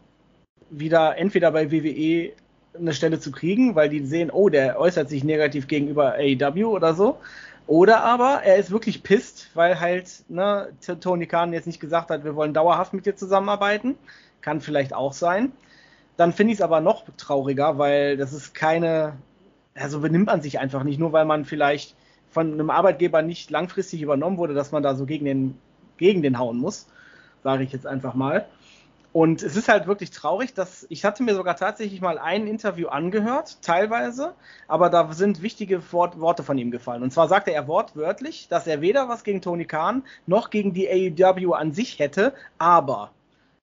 wieder entweder bei WWE eine Stelle zu kriegen, weil die sehen, oh, der äußert sich negativ gegenüber AEW oder so. Oder aber er ist wirklich pisst, weil halt ne, Tony Khan jetzt nicht gesagt hat, wir wollen dauerhaft mit dir zusammenarbeiten. Kann vielleicht auch sein. Dann finde ich es aber noch trauriger, weil das ist keine, also benimmt man sich einfach nicht, nur weil man vielleicht von einem Arbeitgeber nicht langfristig übernommen wurde, dass man da so gegen den, gegen den hauen muss, sage ich jetzt einfach mal. Und es ist halt wirklich traurig, dass ich hatte mir sogar tatsächlich mal ein Interview angehört, teilweise, aber da sind wichtige Wort, Worte von ihm gefallen. Und zwar sagte er wortwörtlich, dass er weder was gegen Tony Khan noch gegen die AEW an sich hätte, aber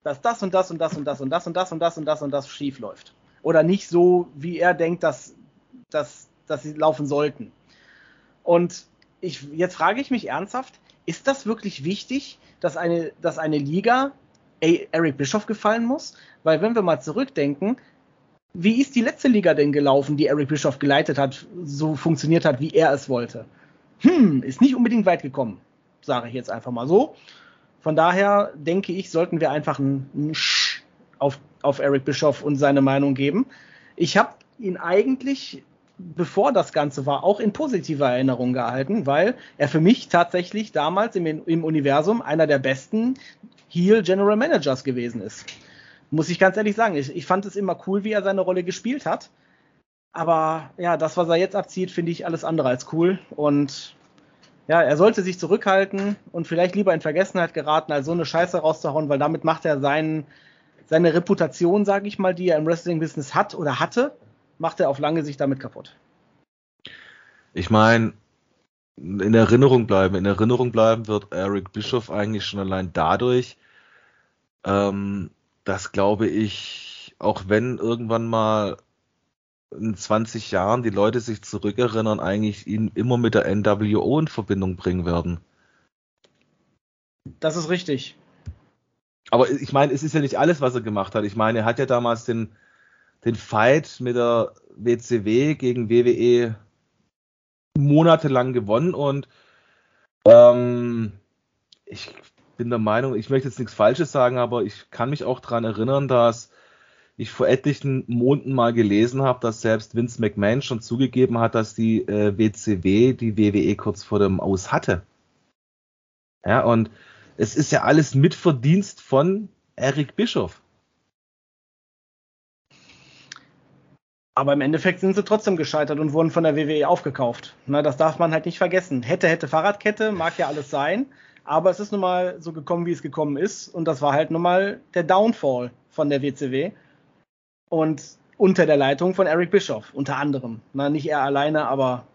dass das und das und das und das und das und das und das und das und das schief läuft. Oder nicht so, wie er denkt, dass, dass, dass sie laufen sollten. Und ich, jetzt frage ich mich ernsthaft, ist das wirklich wichtig, dass eine, dass eine Liga Eric Bischoff gefallen muss? Weil wenn wir mal zurückdenken, wie ist die letzte Liga denn gelaufen, die Eric Bischoff geleitet hat, so funktioniert hat, wie er es wollte? Hm, ist nicht unbedingt weit gekommen, sage ich jetzt einfach mal so. Von daher denke ich, sollten wir einfach ein, Sch auf, auf Eric Bischoff und seine Meinung geben. Ich habe ihn eigentlich, bevor das Ganze war, auch in positiver Erinnerung gehalten, weil er für mich tatsächlich damals im, im Universum einer der besten Heel General Managers gewesen ist. Muss ich ganz ehrlich sagen. Ich, ich fand es immer cool, wie er seine Rolle gespielt hat. Aber ja, das, was er jetzt abzieht, finde ich alles andere als cool. Und ja, er sollte sich zurückhalten und vielleicht lieber in Vergessenheit geraten, als so eine Scheiße rauszuhauen, weil damit macht er seinen, seine Reputation, sage ich mal, die er im Wrestling-Business hat oder hatte, macht er auf lange Sicht damit kaputt. Ich meine, in Erinnerung bleiben. In Erinnerung bleiben wird Eric Bischoff eigentlich schon allein dadurch, ähm, dass glaube ich, auch wenn irgendwann mal in 20 Jahren die Leute sich zurückerinnern, eigentlich ihn immer mit der NWO in Verbindung bringen werden. Das ist richtig. Aber ich meine, es ist ja nicht alles, was er gemacht hat. Ich meine, er hat ja damals den, den Fight mit der WCW gegen WWE monatelang gewonnen und ähm, ich bin der Meinung, ich möchte jetzt nichts Falsches sagen, aber ich kann mich auch daran erinnern, dass ich vor etlichen Monaten mal gelesen habe, dass selbst Vince McMahon schon zugegeben hat, dass die äh, WCW die WWE kurz vor dem Aus hatte. Ja, und es ist ja alles Mitverdienst von Eric Bischoff. Aber im Endeffekt sind sie trotzdem gescheitert und wurden von der WWE aufgekauft. Na, das darf man halt nicht vergessen. Hätte, hätte Fahrradkette, mag ja alles sein. Aber es ist nun mal so gekommen, wie es gekommen ist. Und das war halt nun mal der Downfall von der WCW und unter der Leitung von Eric Bischoff, unter anderem. Na, nicht er alleine, aber.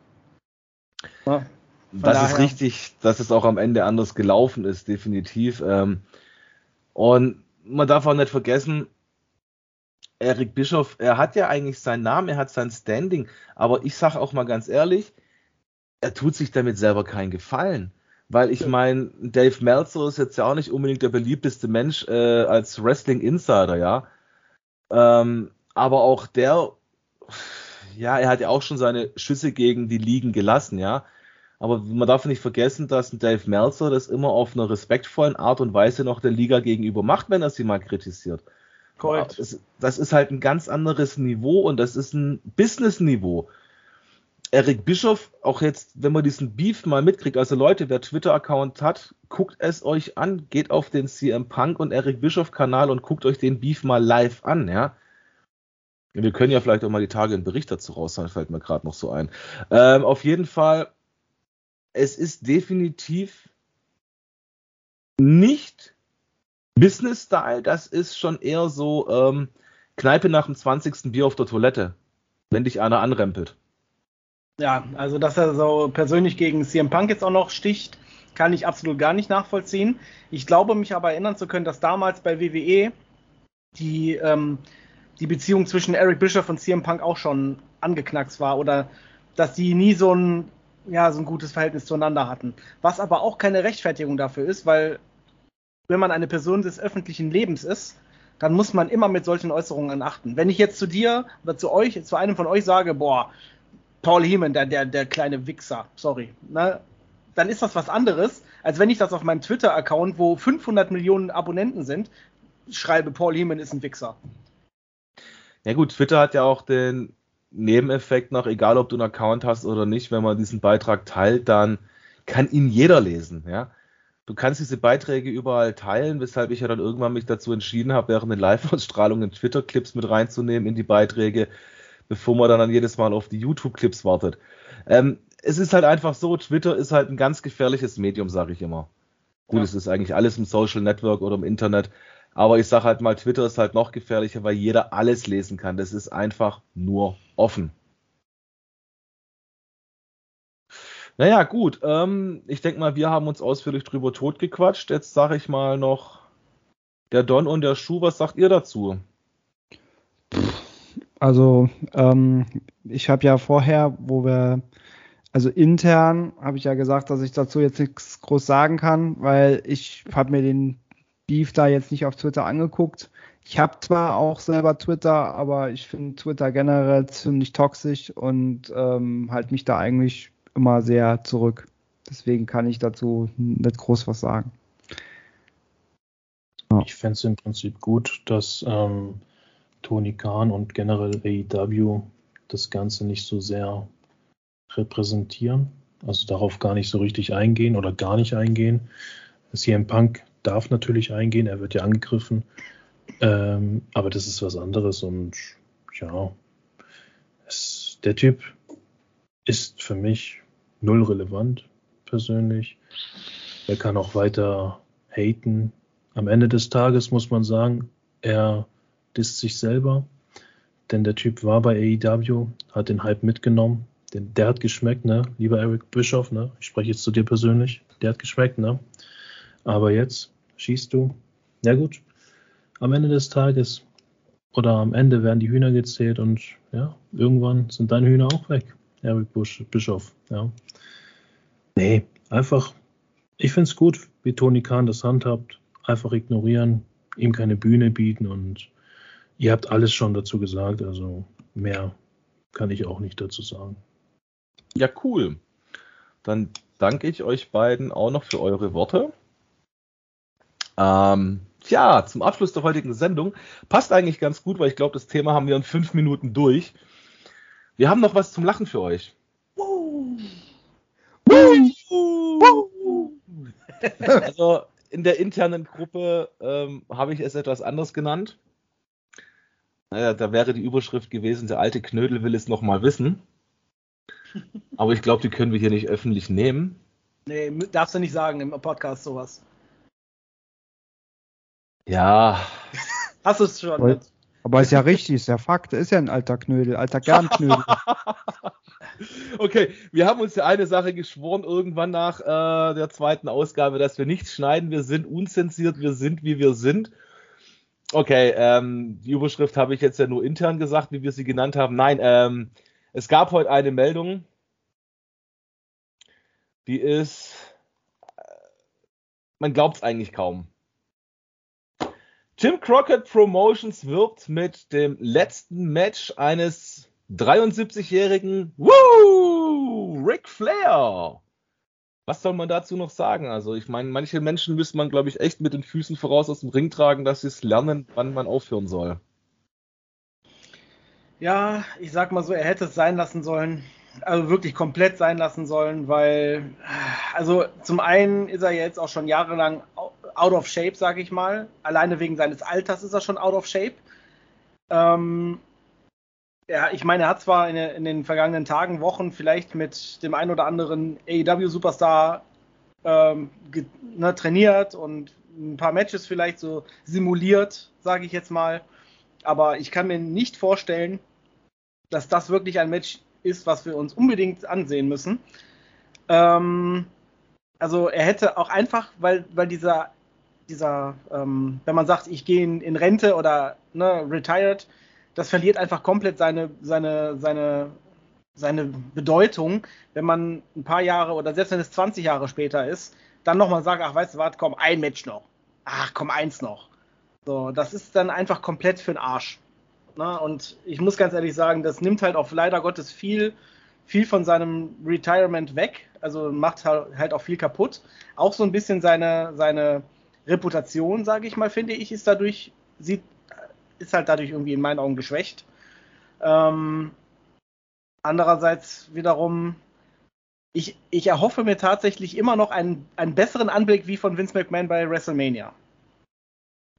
Na, das daher. ist richtig, dass es auch am Ende anders gelaufen ist, definitiv. Ähm, und man darf auch nicht vergessen, Eric Bischoff, er hat ja eigentlich seinen Namen, er hat sein Standing, aber ich sage auch mal ganz ehrlich, er tut sich damit selber keinen Gefallen. Weil ich meine, Dave Meltzer ist jetzt ja auch nicht unbedingt der beliebteste Mensch äh, als Wrestling Insider, ja. Ähm, aber auch der, ja, er hat ja auch schon seine Schüsse gegen die Ligen gelassen, ja. Aber man darf nicht vergessen, dass ein Dave Meltzer das immer auf einer respektvollen Art und Weise noch der Liga gegenüber macht, wenn er sie mal kritisiert. Das, das ist halt ein ganz anderes Niveau und das ist ein Business-Niveau. Eric Bischoff, auch jetzt, wenn man diesen Beef mal mitkriegt, also Leute, wer Twitter-Account hat, guckt es euch an, geht auf den CM Punk und Eric Bischoff-Kanal und guckt euch den Beef mal live an, ja. Wir können ja vielleicht auch mal die Tage einen Bericht dazu raushauen, fällt mir gerade noch so ein. Ähm, auf jeden Fall, es ist definitiv nicht Business-Style, das ist schon eher so ähm, Kneipe nach dem 20. Bier auf der Toilette, wenn dich einer anrempelt. Ja, also dass er so persönlich gegen CM Punk jetzt auch noch sticht, kann ich absolut gar nicht nachvollziehen. Ich glaube mich aber erinnern zu können, dass damals bei WWE die, ähm, die Beziehung zwischen Eric Bischoff und CM Punk auch schon angeknackst war oder dass die nie so ein, ja, so ein gutes Verhältnis zueinander hatten. Was aber auch keine Rechtfertigung dafür ist, weil wenn man eine Person des öffentlichen Lebens ist, dann muss man immer mit solchen Äußerungen achten. Wenn ich jetzt zu dir oder zu euch, zu einem von euch sage, boah, Paul Heyman, der, der, der kleine Wichser, sorry, ne? dann ist das was anderes, als wenn ich das auf meinem Twitter-Account, wo 500 Millionen Abonnenten sind, schreibe, Paul Heyman ist ein Wichser. Ja gut, Twitter hat ja auch den Nebeneffekt noch, egal ob du einen Account hast oder nicht, wenn man diesen Beitrag teilt, dann kann ihn jeder lesen, ja. Du kannst diese Beiträge überall teilen, weshalb ich ja dann irgendwann mich dazu entschieden habe, während der Live-Ausstrahlung Twitter-Clips mit reinzunehmen in die Beiträge, bevor man dann jedes Mal auf die YouTube-Clips wartet. Ähm, es ist halt einfach so, Twitter ist halt ein ganz gefährliches Medium, sage ich immer. Gut, ja. es ist eigentlich alles im Social Network oder im Internet, aber ich sage halt mal, Twitter ist halt noch gefährlicher, weil jeder alles lesen kann. Das ist einfach nur offen. Naja, gut. Ähm, ich denke mal, wir haben uns ausführlich drüber totgequatscht. Jetzt sage ich mal noch der Don und der Schuh, was sagt ihr dazu? Also ähm, ich habe ja vorher, wo wir, also intern habe ich ja gesagt, dass ich dazu jetzt nichts groß sagen kann, weil ich habe mir den Beef da jetzt nicht auf Twitter angeguckt. Ich habe zwar auch selber Twitter, aber ich finde Twitter generell ziemlich toxisch und ähm, halt mich da eigentlich immer sehr zurück. Deswegen kann ich dazu nicht groß was sagen. Ja. Ich fände es im Prinzip gut, dass ähm, Tony Khan und generell AEW das Ganze nicht so sehr repräsentieren, also darauf gar nicht so richtig eingehen oder gar nicht eingehen. CM Punk darf natürlich eingehen, er wird ja angegriffen. Ähm, aber das ist was anderes und ja, es, der Typ ist für mich null relevant, persönlich. Er kann auch weiter haten. Am Ende des Tages muss man sagen, er disst sich selber, denn der Typ war bei AEW, hat den Hype mitgenommen. Den, der hat geschmeckt, ne? Lieber Eric Bischoff, ne? Ich spreche jetzt zu dir persönlich. Der hat geschmeckt, ne? Aber jetzt schießt du. Ja gut. Am Ende des Tages oder am Ende werden die Hühner gezählt und ja, irgendwann sind deine Hühner auch weg. Eric Bush, Bischoff, ja. Nee, einfach, ich finde es gut, wie Tony Khan das handhabt. Einfach ignorieren, ihm keine Bühne bieten und ihr habt alles schon dazu gesagt, also mehr kann ich auch nicht dazu sagen. Ja, cool. Dann danke ich euch beiden auch noch für eure Worte. Ähm, tja, zum Abschluss der heutigen Sendung passt eigentlich ganz gut, weil ich glaube, das Thema haben wir in fünf Minuten durch. Wir haben noch was zum Lachen für euch. Also in der internen Gruppe ähm, habe ich es etwas anders genannt. Naja, da wäre die Überschrift gewesen, der alte Knödel will es nochmal wissen. Aber ich glaube, die können wir hier nicht öffentlich nehmen. Nee, darfst du nicht sagen im Podcast sowas. Ja. Hast du es schon? Aber ist ja richtig, ist ja Fakt, ist ja ein alter Knödel, alter Gernknödel. okay, wir haben uns ja eine Sache geschworen, irgendwann nach äh, der zweiten Ausgabe, dass wir nichts schneiden, wir sind unzensiert, wir sind wie wir sind. Okay, ähm, die Überschrift habe ich jetzt ja nur intern gesagt, wie wir sie genannt haben. Nein, ähm, es gab heute eine Meldung, die ist, äh, man glaubt es eigentlich kaum. Jim Crockett Promotions wirbt mit dem letzten Match eines 73-jährigen Woo! Ric Flair. Was soll man dazu noch sagen? Also, ich meine, manche Menschen müsste man, glaube ich, echt mit den Füßen voraus aus dem Ring tragen, dass sie es lernen, wann man aufhören soll. Ja, ich sag mal so, er hätte es sein lassen sollen. Also wirklich komplett sein lassen sollen, weil, also zum einen ist er jetzt auch schon jahrelang out of shape, sage ich mal. Alleine wegen seines Alters ist er schon out of shape. Ähm, ja, ich meine, er hat zwar in, in, den vergangenen Tagen, Wochen vielleicht mit dem einen oder anderen AEW-Superstar ähm, ne, trainiert und ein paar Matches vielleicht so simuliert, sage ich jetzt mal. Aber ich kann mir nicht vorstellen, dass das wirklich ein Match ist, was wir uns unbedingt ansehen müssen. Ähm, also er hätte auch einfach, weil, weil dieser dieser, ähm, wenn man sagt, ich gehe in, in, Rente oder ne, retired, das verliert einfach komplett seine, seine, seine, seine Bedeutung, wenn man ein paar Jahre oder selbst wenn es 20 Jahre später ist, dann nochmal sagt, ach weißt du was, komm, ein Match noch. Ach komm, eins noch. So, das ist dann einfach komplett für den Arsch. Ne? Und ich muss ganz ehrlich sagen, das nimmt halt auch leider Gottes viel, viel von seinem Retirement weg. Also macht halt auch viel kaputt. Auch so ein bisschen seine, seine, Reputation, sage ich mal, finde ich, ist dadurch, sieht, ist halt dadurch irgendwie in meinen Augen geschwächt. Ähm, andererseits wiederum, ich, ich erhoffe mir tatsächlich immer noch einen, einen besseren Anblick wie von Vince McMahon bei WrestleMania.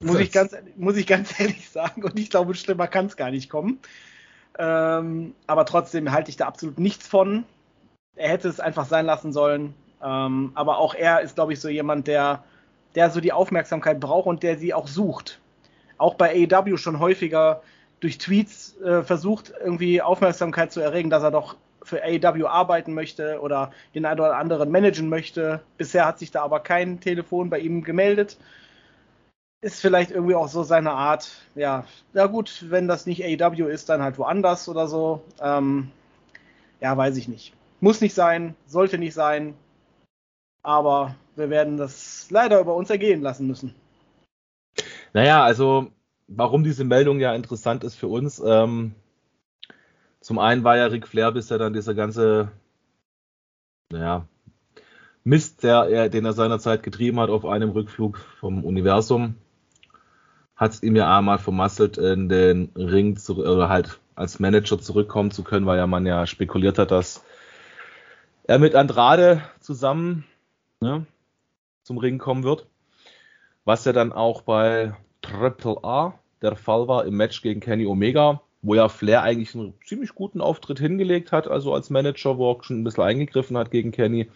Muss ich, ganz, muss ich ganz ehrlich sagen. Und ich glaube, schlimmer kann es gar nicht kommen. Ähm, aber trotzdem halte ich da absolut nichts von. Er hätte es einfach sein lassen sollen. Ähm, aber auch er ist, glaube ich, so jemand, der der so die Aufmerksamkeit braucht und der sie auch sucht. Auch bei AEW schon häufiger durch Tweets äh, versucht, irgendwie Aufmerksamkeit zu erregen, dass er doch für AEW arbeiten möchte oder den einen oder anderen managen möchte. Bisher hat sich da aber kein Telefon bei ihm gemeldet. Ist vielleicht irgendwie auch so seine Art. Ja, ja gut, wenn das nicht AEW ist, dann halt woanders oder so. Ähm, ja, weiß ich nicht. Muss nicht sein, sollte nicht sein. Aber wir werden das leider über uns ergehen lassen müssen. Naja, also warum diese Meldung ja interessant ist für uns. Ähm, zum einen war ja Ric Flair bisher dann dieser ganze, naja, Mist, der er, den er seinerzeit getrieben hat auf einem Rückflug vom Universum, hat es ihm ja einmal vermasselt, in den Ring zu, oder halt als Manager zurückkommen zu können, weil ja man ja spekuliert hat, dass er mit Andrade zusammen ne, zum Ring kommen wird. Was ja dann auch bei Triple A der Fall war im Match gegen Kenny Omega, wo ja Flair eigentlich einen ziemlich guten Auftritt hingelegt hat, also als Manager, wo er schon ein bisschen eingegriffen hat gegen Kenny.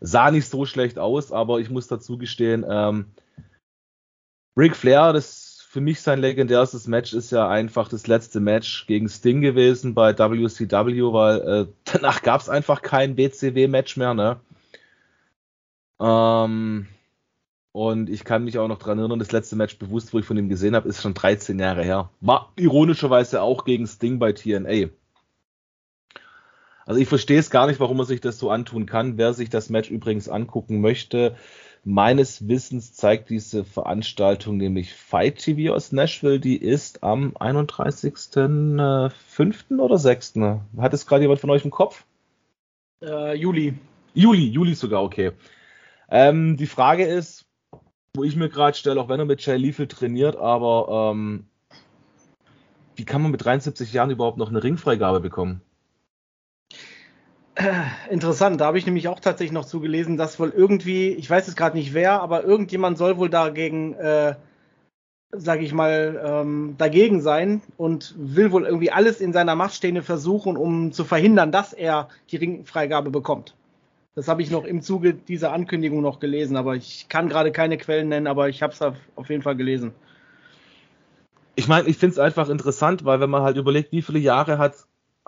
Sah nicht so schlecht aus, aber ich muss dazu gestehen, ähm, Ric Flair, das für mich sein legendärstes Match ist ja einfach das letzte Match gegen Sting gewesen bei WCW, weil äh, danach gab es einfach kein BCW-Match mehr, ne? Ähm, und ich kann mich auch noch dran erinnern, das letzte Match bewusst, wo ich von ihm gesehen habe, ist schon 13 Jahre her. War ironischerweise auch gegen Sting bei TNA. Also ich verstehe es gar nicht, warum man sich das so antun kann. Wer sich das Match übrigens angucken möchte, meines Wissens zeigt diese Veranstaltung nämlich Fight TV aus Nashville. Die ist am 31.05. oder 6. Hat es gerade jemand von euch im Kopf? Äh, Juli. Juli, Juli sogar, okay. Ähm, die Frage ist, wo ich mir gerade stelle, auch wenn er mit Jay Lethal trainiert, aber ähm, wie kann man mit 73 Jahren überhaupt noch eine Ringfreigabe bekommen? Äh, interessant, da habe ich nämlich auch tatsächlich noch zugelesen, dass wohl irgendwie, ich weiß jetzt gerade nicht wer, aber irgendjemand soll wohl dagegen, äh, sage ich mal, ähm, dagegen sein und will wohl irgendwie alles in seiner Macht Stehende versuchen, um zu verhindern, dass er die Ringfreigabe bekommt. Das habe ich noch im Zuge dieser Ankündigung noch gelesen, aber ich kann gerade keine Quellen nennen, aber ich habe es auf jeden Fall gelesen. Ich meine, ich finde es einfach interessant, weil wenn man halt überlegt, wie viele Jahre hat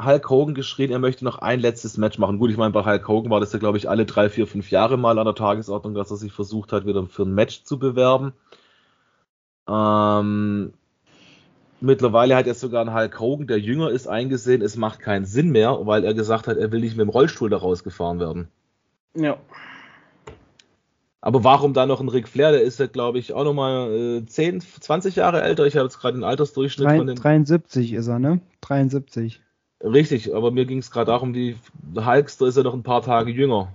Hulk Hogan geschrien, er möchte noch ein letztes Match machen. Gut, ich meine, bei Hulk Hogan war das ja, glaube ich, alle drei, vier, fünf Jahre mal an der Tagesordnung, dass er sich versucht hat, wieder für ein Match zu bewerben. Ähm, mittlerweile hat er sogar ein Hulk Hogan, der jünger ist, eingesehen, es macht keinen Sinn mehr, weil er gesagt hat, er will nicht mit dem Rollstuhl da rausgefahren werden. Ja. Aber warum da noch ein Ric Flair? Der ist ja, glaube ich, auch nochmal äh, 10, 20 Jahre älter. Ich habe jetzt gerade den Altersdurchschnitt Drei, von den. 73 ist er, ne? 73. Richtig, aber mir ging es gerade darum, die Hulkster ist ja noch ein paar Tage jünger.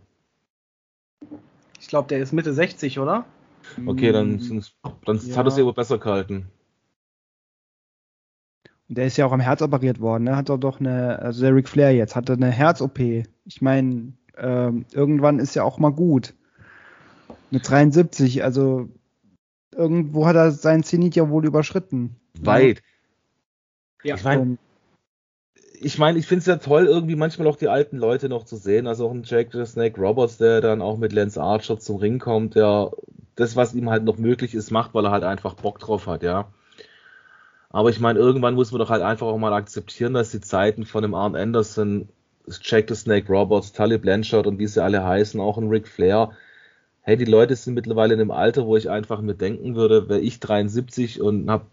Ich glaube, der ist Mitte 60, oder? Okay, dann, dann ja. hat er sich aber besser gehalten. Und der ist ja auch am Herz operiert worden, ne? Hat er doch eine, also der Ric Flair jetzt, hatte eine Herz-OP. Ich meine, ähm, irgendwann ist ja auch mal gut. Mit 73, also irgendwo hat er sein Zenit ja wohl überschritten. Weit. Ja. Ich meine, ich, mein, ich finde es ja toll, irgendwie manchmal auch die alten Leute noch zu sehen. Also auch ein Jack the Snake Roberts, der dann auch mit Lance Archer zum Ring kommt, der das, was ihm halt noch möglich ist, macht, weil er halt einfach Bock drauf hat, ja. Aber ich meine, irgendwann muss man doch halt einfach auch mal akzeptieren, dass die Zeiten von dem Arn Anderson Jack the Snake Roberts, Tully Blanchard und wie sie alle heißen, auch ein Ric Flair. Hey, die Leute sind mittlerweile in einem Alter, wo ich einfach mir denken würde, wäre ich 73 und habe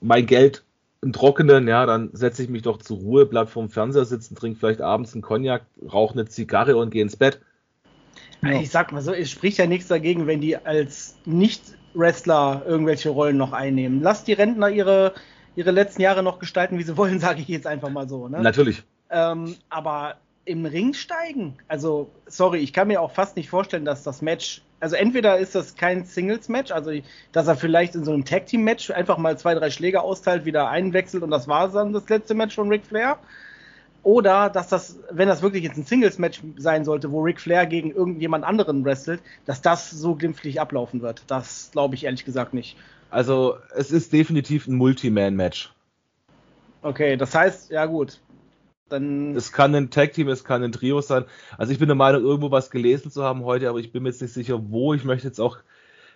mein Geld im Trockenen, ja, dann setze ich mich doch zur Ruhe, bleib vorm Fernseher sitzen, trinke vielleicht abends einen Cognac, rauche eine Zigarre und gehe ins Bett. Ich sag mal so, es spricht ja nichts dagegen, wenn die als Nicht-Wrestler irgendwelche Rollen noch einnehmen. Lass die Rentner ihre, ihre letzten Jahre noch gestalten, wie sie wollen, sage ich jetzt einfach mal so. Ne? Natürlich. Ähm, aber im Ring steigen, also sorry, ich kann mir auch fast nicht vorstellen, dass das Match, also entweder ist das kein Singles-Match, also dass er vielleicht in so einem Tag-Team-Match einfach mal zwei, drei Schläge austeilt, wieder einwechselt und das war dann das letzte Match von Ric Flair. Oder dass das, wenn das wirklich jetzt ein Singles-Match sein sollte, wo Ric Flair gegen irgendjemand anderen wrestelt, dass das so glimpflich ablaufen wird. Das glaube ich ehrlich gesagt nicht. Also es ist definitiv ein Multi-Man-Match. Okay, das heißt, ja gut, dann es kann ein Tag-Team, es kann ein Trio sein. Also ich bin der Meinung, irgendwo was gelesen zu haben heute, aber ich bin mir jetzt nicht sicher, wo. Ich möchte jetzt auch,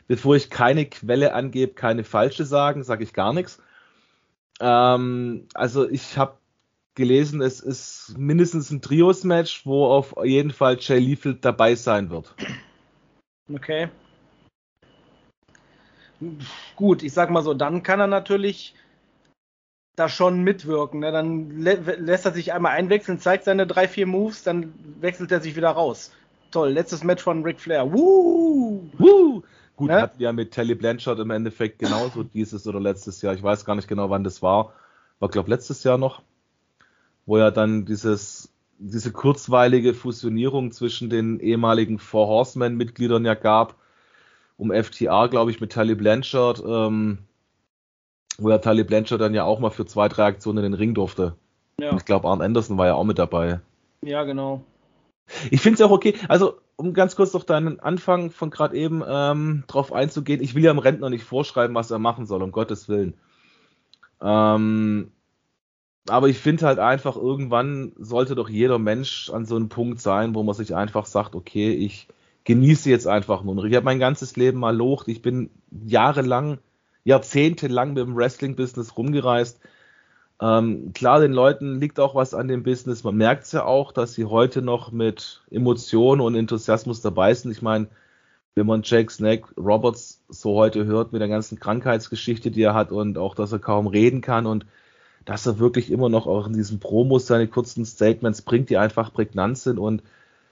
bevor ich keine Quelle angebe, keine falsche sagen, sage ich gar nichts. Ähm, also ich habe gelesen, es ist mindestens ein Trios-Match, wo auf jeden Fall Jay Lethal dabei sein wird. Okay. Gut, ich sag mal so, dann kann er natürlich da schon mitwirken. Ne? Dann lä lässt er sich einmal einwechseln, zeigt seine drei, vier Moves, dann wechselt er sich wieder raus. Toll, letztes Match von Ric Flair. Woo! Woo! Gut, ne? hatten ja mit Telly Blanchard im Endeffekt genauso dieses oder letztes Jahr. Ich weiß gar nicht genau, wann das war. War, glaube letztes Jahr noch. Wo ja dann dieses, diese kurzweilige Fusionierung zwischen den ehemaligen Four Horsemen-Mitgliedern ja gab. Um FTA, glaube ich, mit Telly Blanchard. Ähm, wo ja Tully Blanchard dann ja auch mal für zwei, drei Aktionen in den Ring durfte. Ja. Und ich glaube, Arn Anderson war ja auch mit dabei. Ja, genau. Ich finde es auch okay. Also, um ganz kurz auf deinen Anfang von gerade eben ähm, drauf einzugehen, ich will ja dem Rentner nicht vorschreiben, was er machen soll, um Gottes Willen. Ähm, aber ich finde halt einfach, irgendwann sollte doch jeder Mensch an so einem Punkt sein, wo man sich einfach sagt, okay, ich genieße jetzt einfach nur noch. Ich habe mein ganzes Leben mal locht, ich bin jahrelang, jahrzehntelang mit dem Wrestling-Business rumgereist ähm, klar, den Leuten liegt auch was an dem Business. Man merkt es ja auch, dass sie heute noch mit Emotionen und Enthusiasmus dabei sind. Ich meine, wenn man Jack Snake Roberts so heute hört mit der ganzen Krankheitsgeschichte, die er hat und auch, dass er kaum reden kann und dass er wirklich immer noch auch in diesen Promos seine kurzen Statements bringt, die einfach prägnant sind und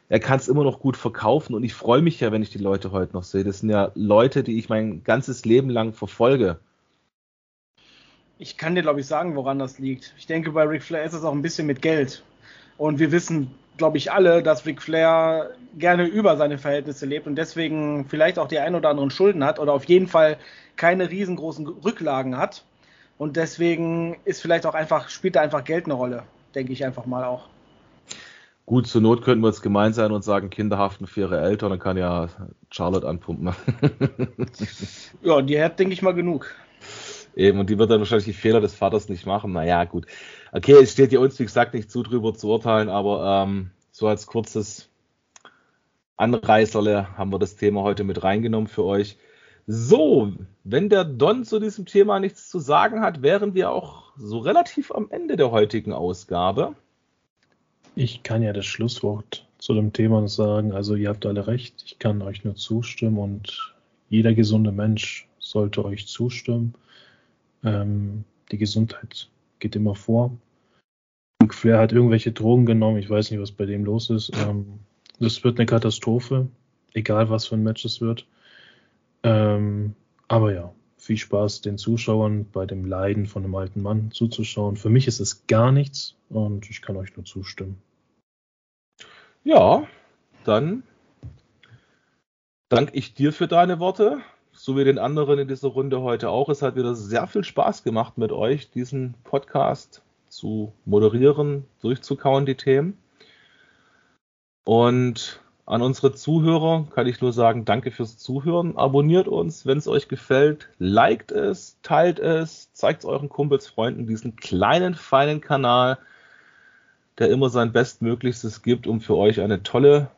er kann es immer noch gut verkaufen und ich freue mich ja, wenn ich die Leute heute noch sehe. Das sind ja Leute, die ich mein ganzes Leben lang verfolge. Ich kann dir, glaube ich, sagen, woran das liegt. Ich denke, bei Ric Flair ist es auch ein bisschen mit Geld. Und wir wissen, glaube ich, alle, dass Ric Flair gerne über seine Verhältnisse lebt und deswegen vielleicht auch die ein oder anderen Schulden hat oder auf jeden Fall keine riesengroßen Rücklagen hat. Und deswegen ist vielleicht auch einfach, spielt da einfach Geld eine Rolle, denke ich einfach mal auch. Gut, zur Not könnten wir jetzt gemein sein und sagen, Kinder haften für ihre Eltern, dann kann ja Charlotte anpumpen. ja, die hat, denke ich mal, genug. Eben, und die wird dann wahrscheinlich die Fehler des Vaters nicht machen. Naja, gut. Okay, es steht ja uns, wie gesagt, nicht zu, drüber zu urteilen, aber ähm, so als kurzes Anreißerle haben wir das Thema heute mit reingenommen für euch. So, wenn der Don zu diesem Thema nichts zu sagen hat, wären wir auch so relativ am Ende der heutigen Ausgabe. Ich kann ja das Schlusswort zu dem Thema sagen. Also ihr habt alle recht, ich kann euch nur zustimmen und jeder gesunde Mensch sollte euch zustimmen. Ähm, die Gesundheit geht immer vor. Ric Flair hat irgendwelche Drogen genommen. Ich weiß nicht, was bei dem los ist. Ähm, das wird eine Katastrophe, egal was für ein Match es wird. Ähm, aber ja, viel Spaß den Zuschauern bei dem Leiden von einem alten Mann zuzuschauen. Für mich ist es gar nichts und ich kann euch nur zustimmen. Ja, dann danke ich dir für deine Worte so wie den anderen in dieser Runde heute auch. Es hat wieder sehr viel Spaß gemacht mit euch, diesen Podcast zu moderieren, durchzukauen, die Themen. Und an unsere Zuhörer kann ich nur sagen, danke fürs Zuhören. Abonniert uns, wenn es euch gefällt. Liked es, teilt es, zeigt es euren Kumpels, Freunden diesen kleinen, feinen Kanal, der immer sein Bestmöglichstes gibt, um für euch eine tolle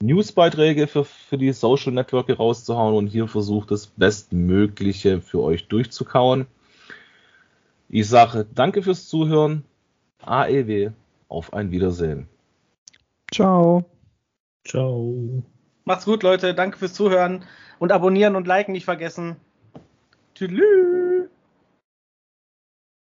Newsbeiträge für, für die Social Networks rauszuhauen und hier versucht das Bestmögliche für euch durchzukauen. Ich sage danke fürs Zuhören. AEW, auf ein Wiedersehen. Ciao. Ciao. Macht's gut, Leute. Danke fürs Zuhören und abonnieren und liken nicht vergessen. Tschüss.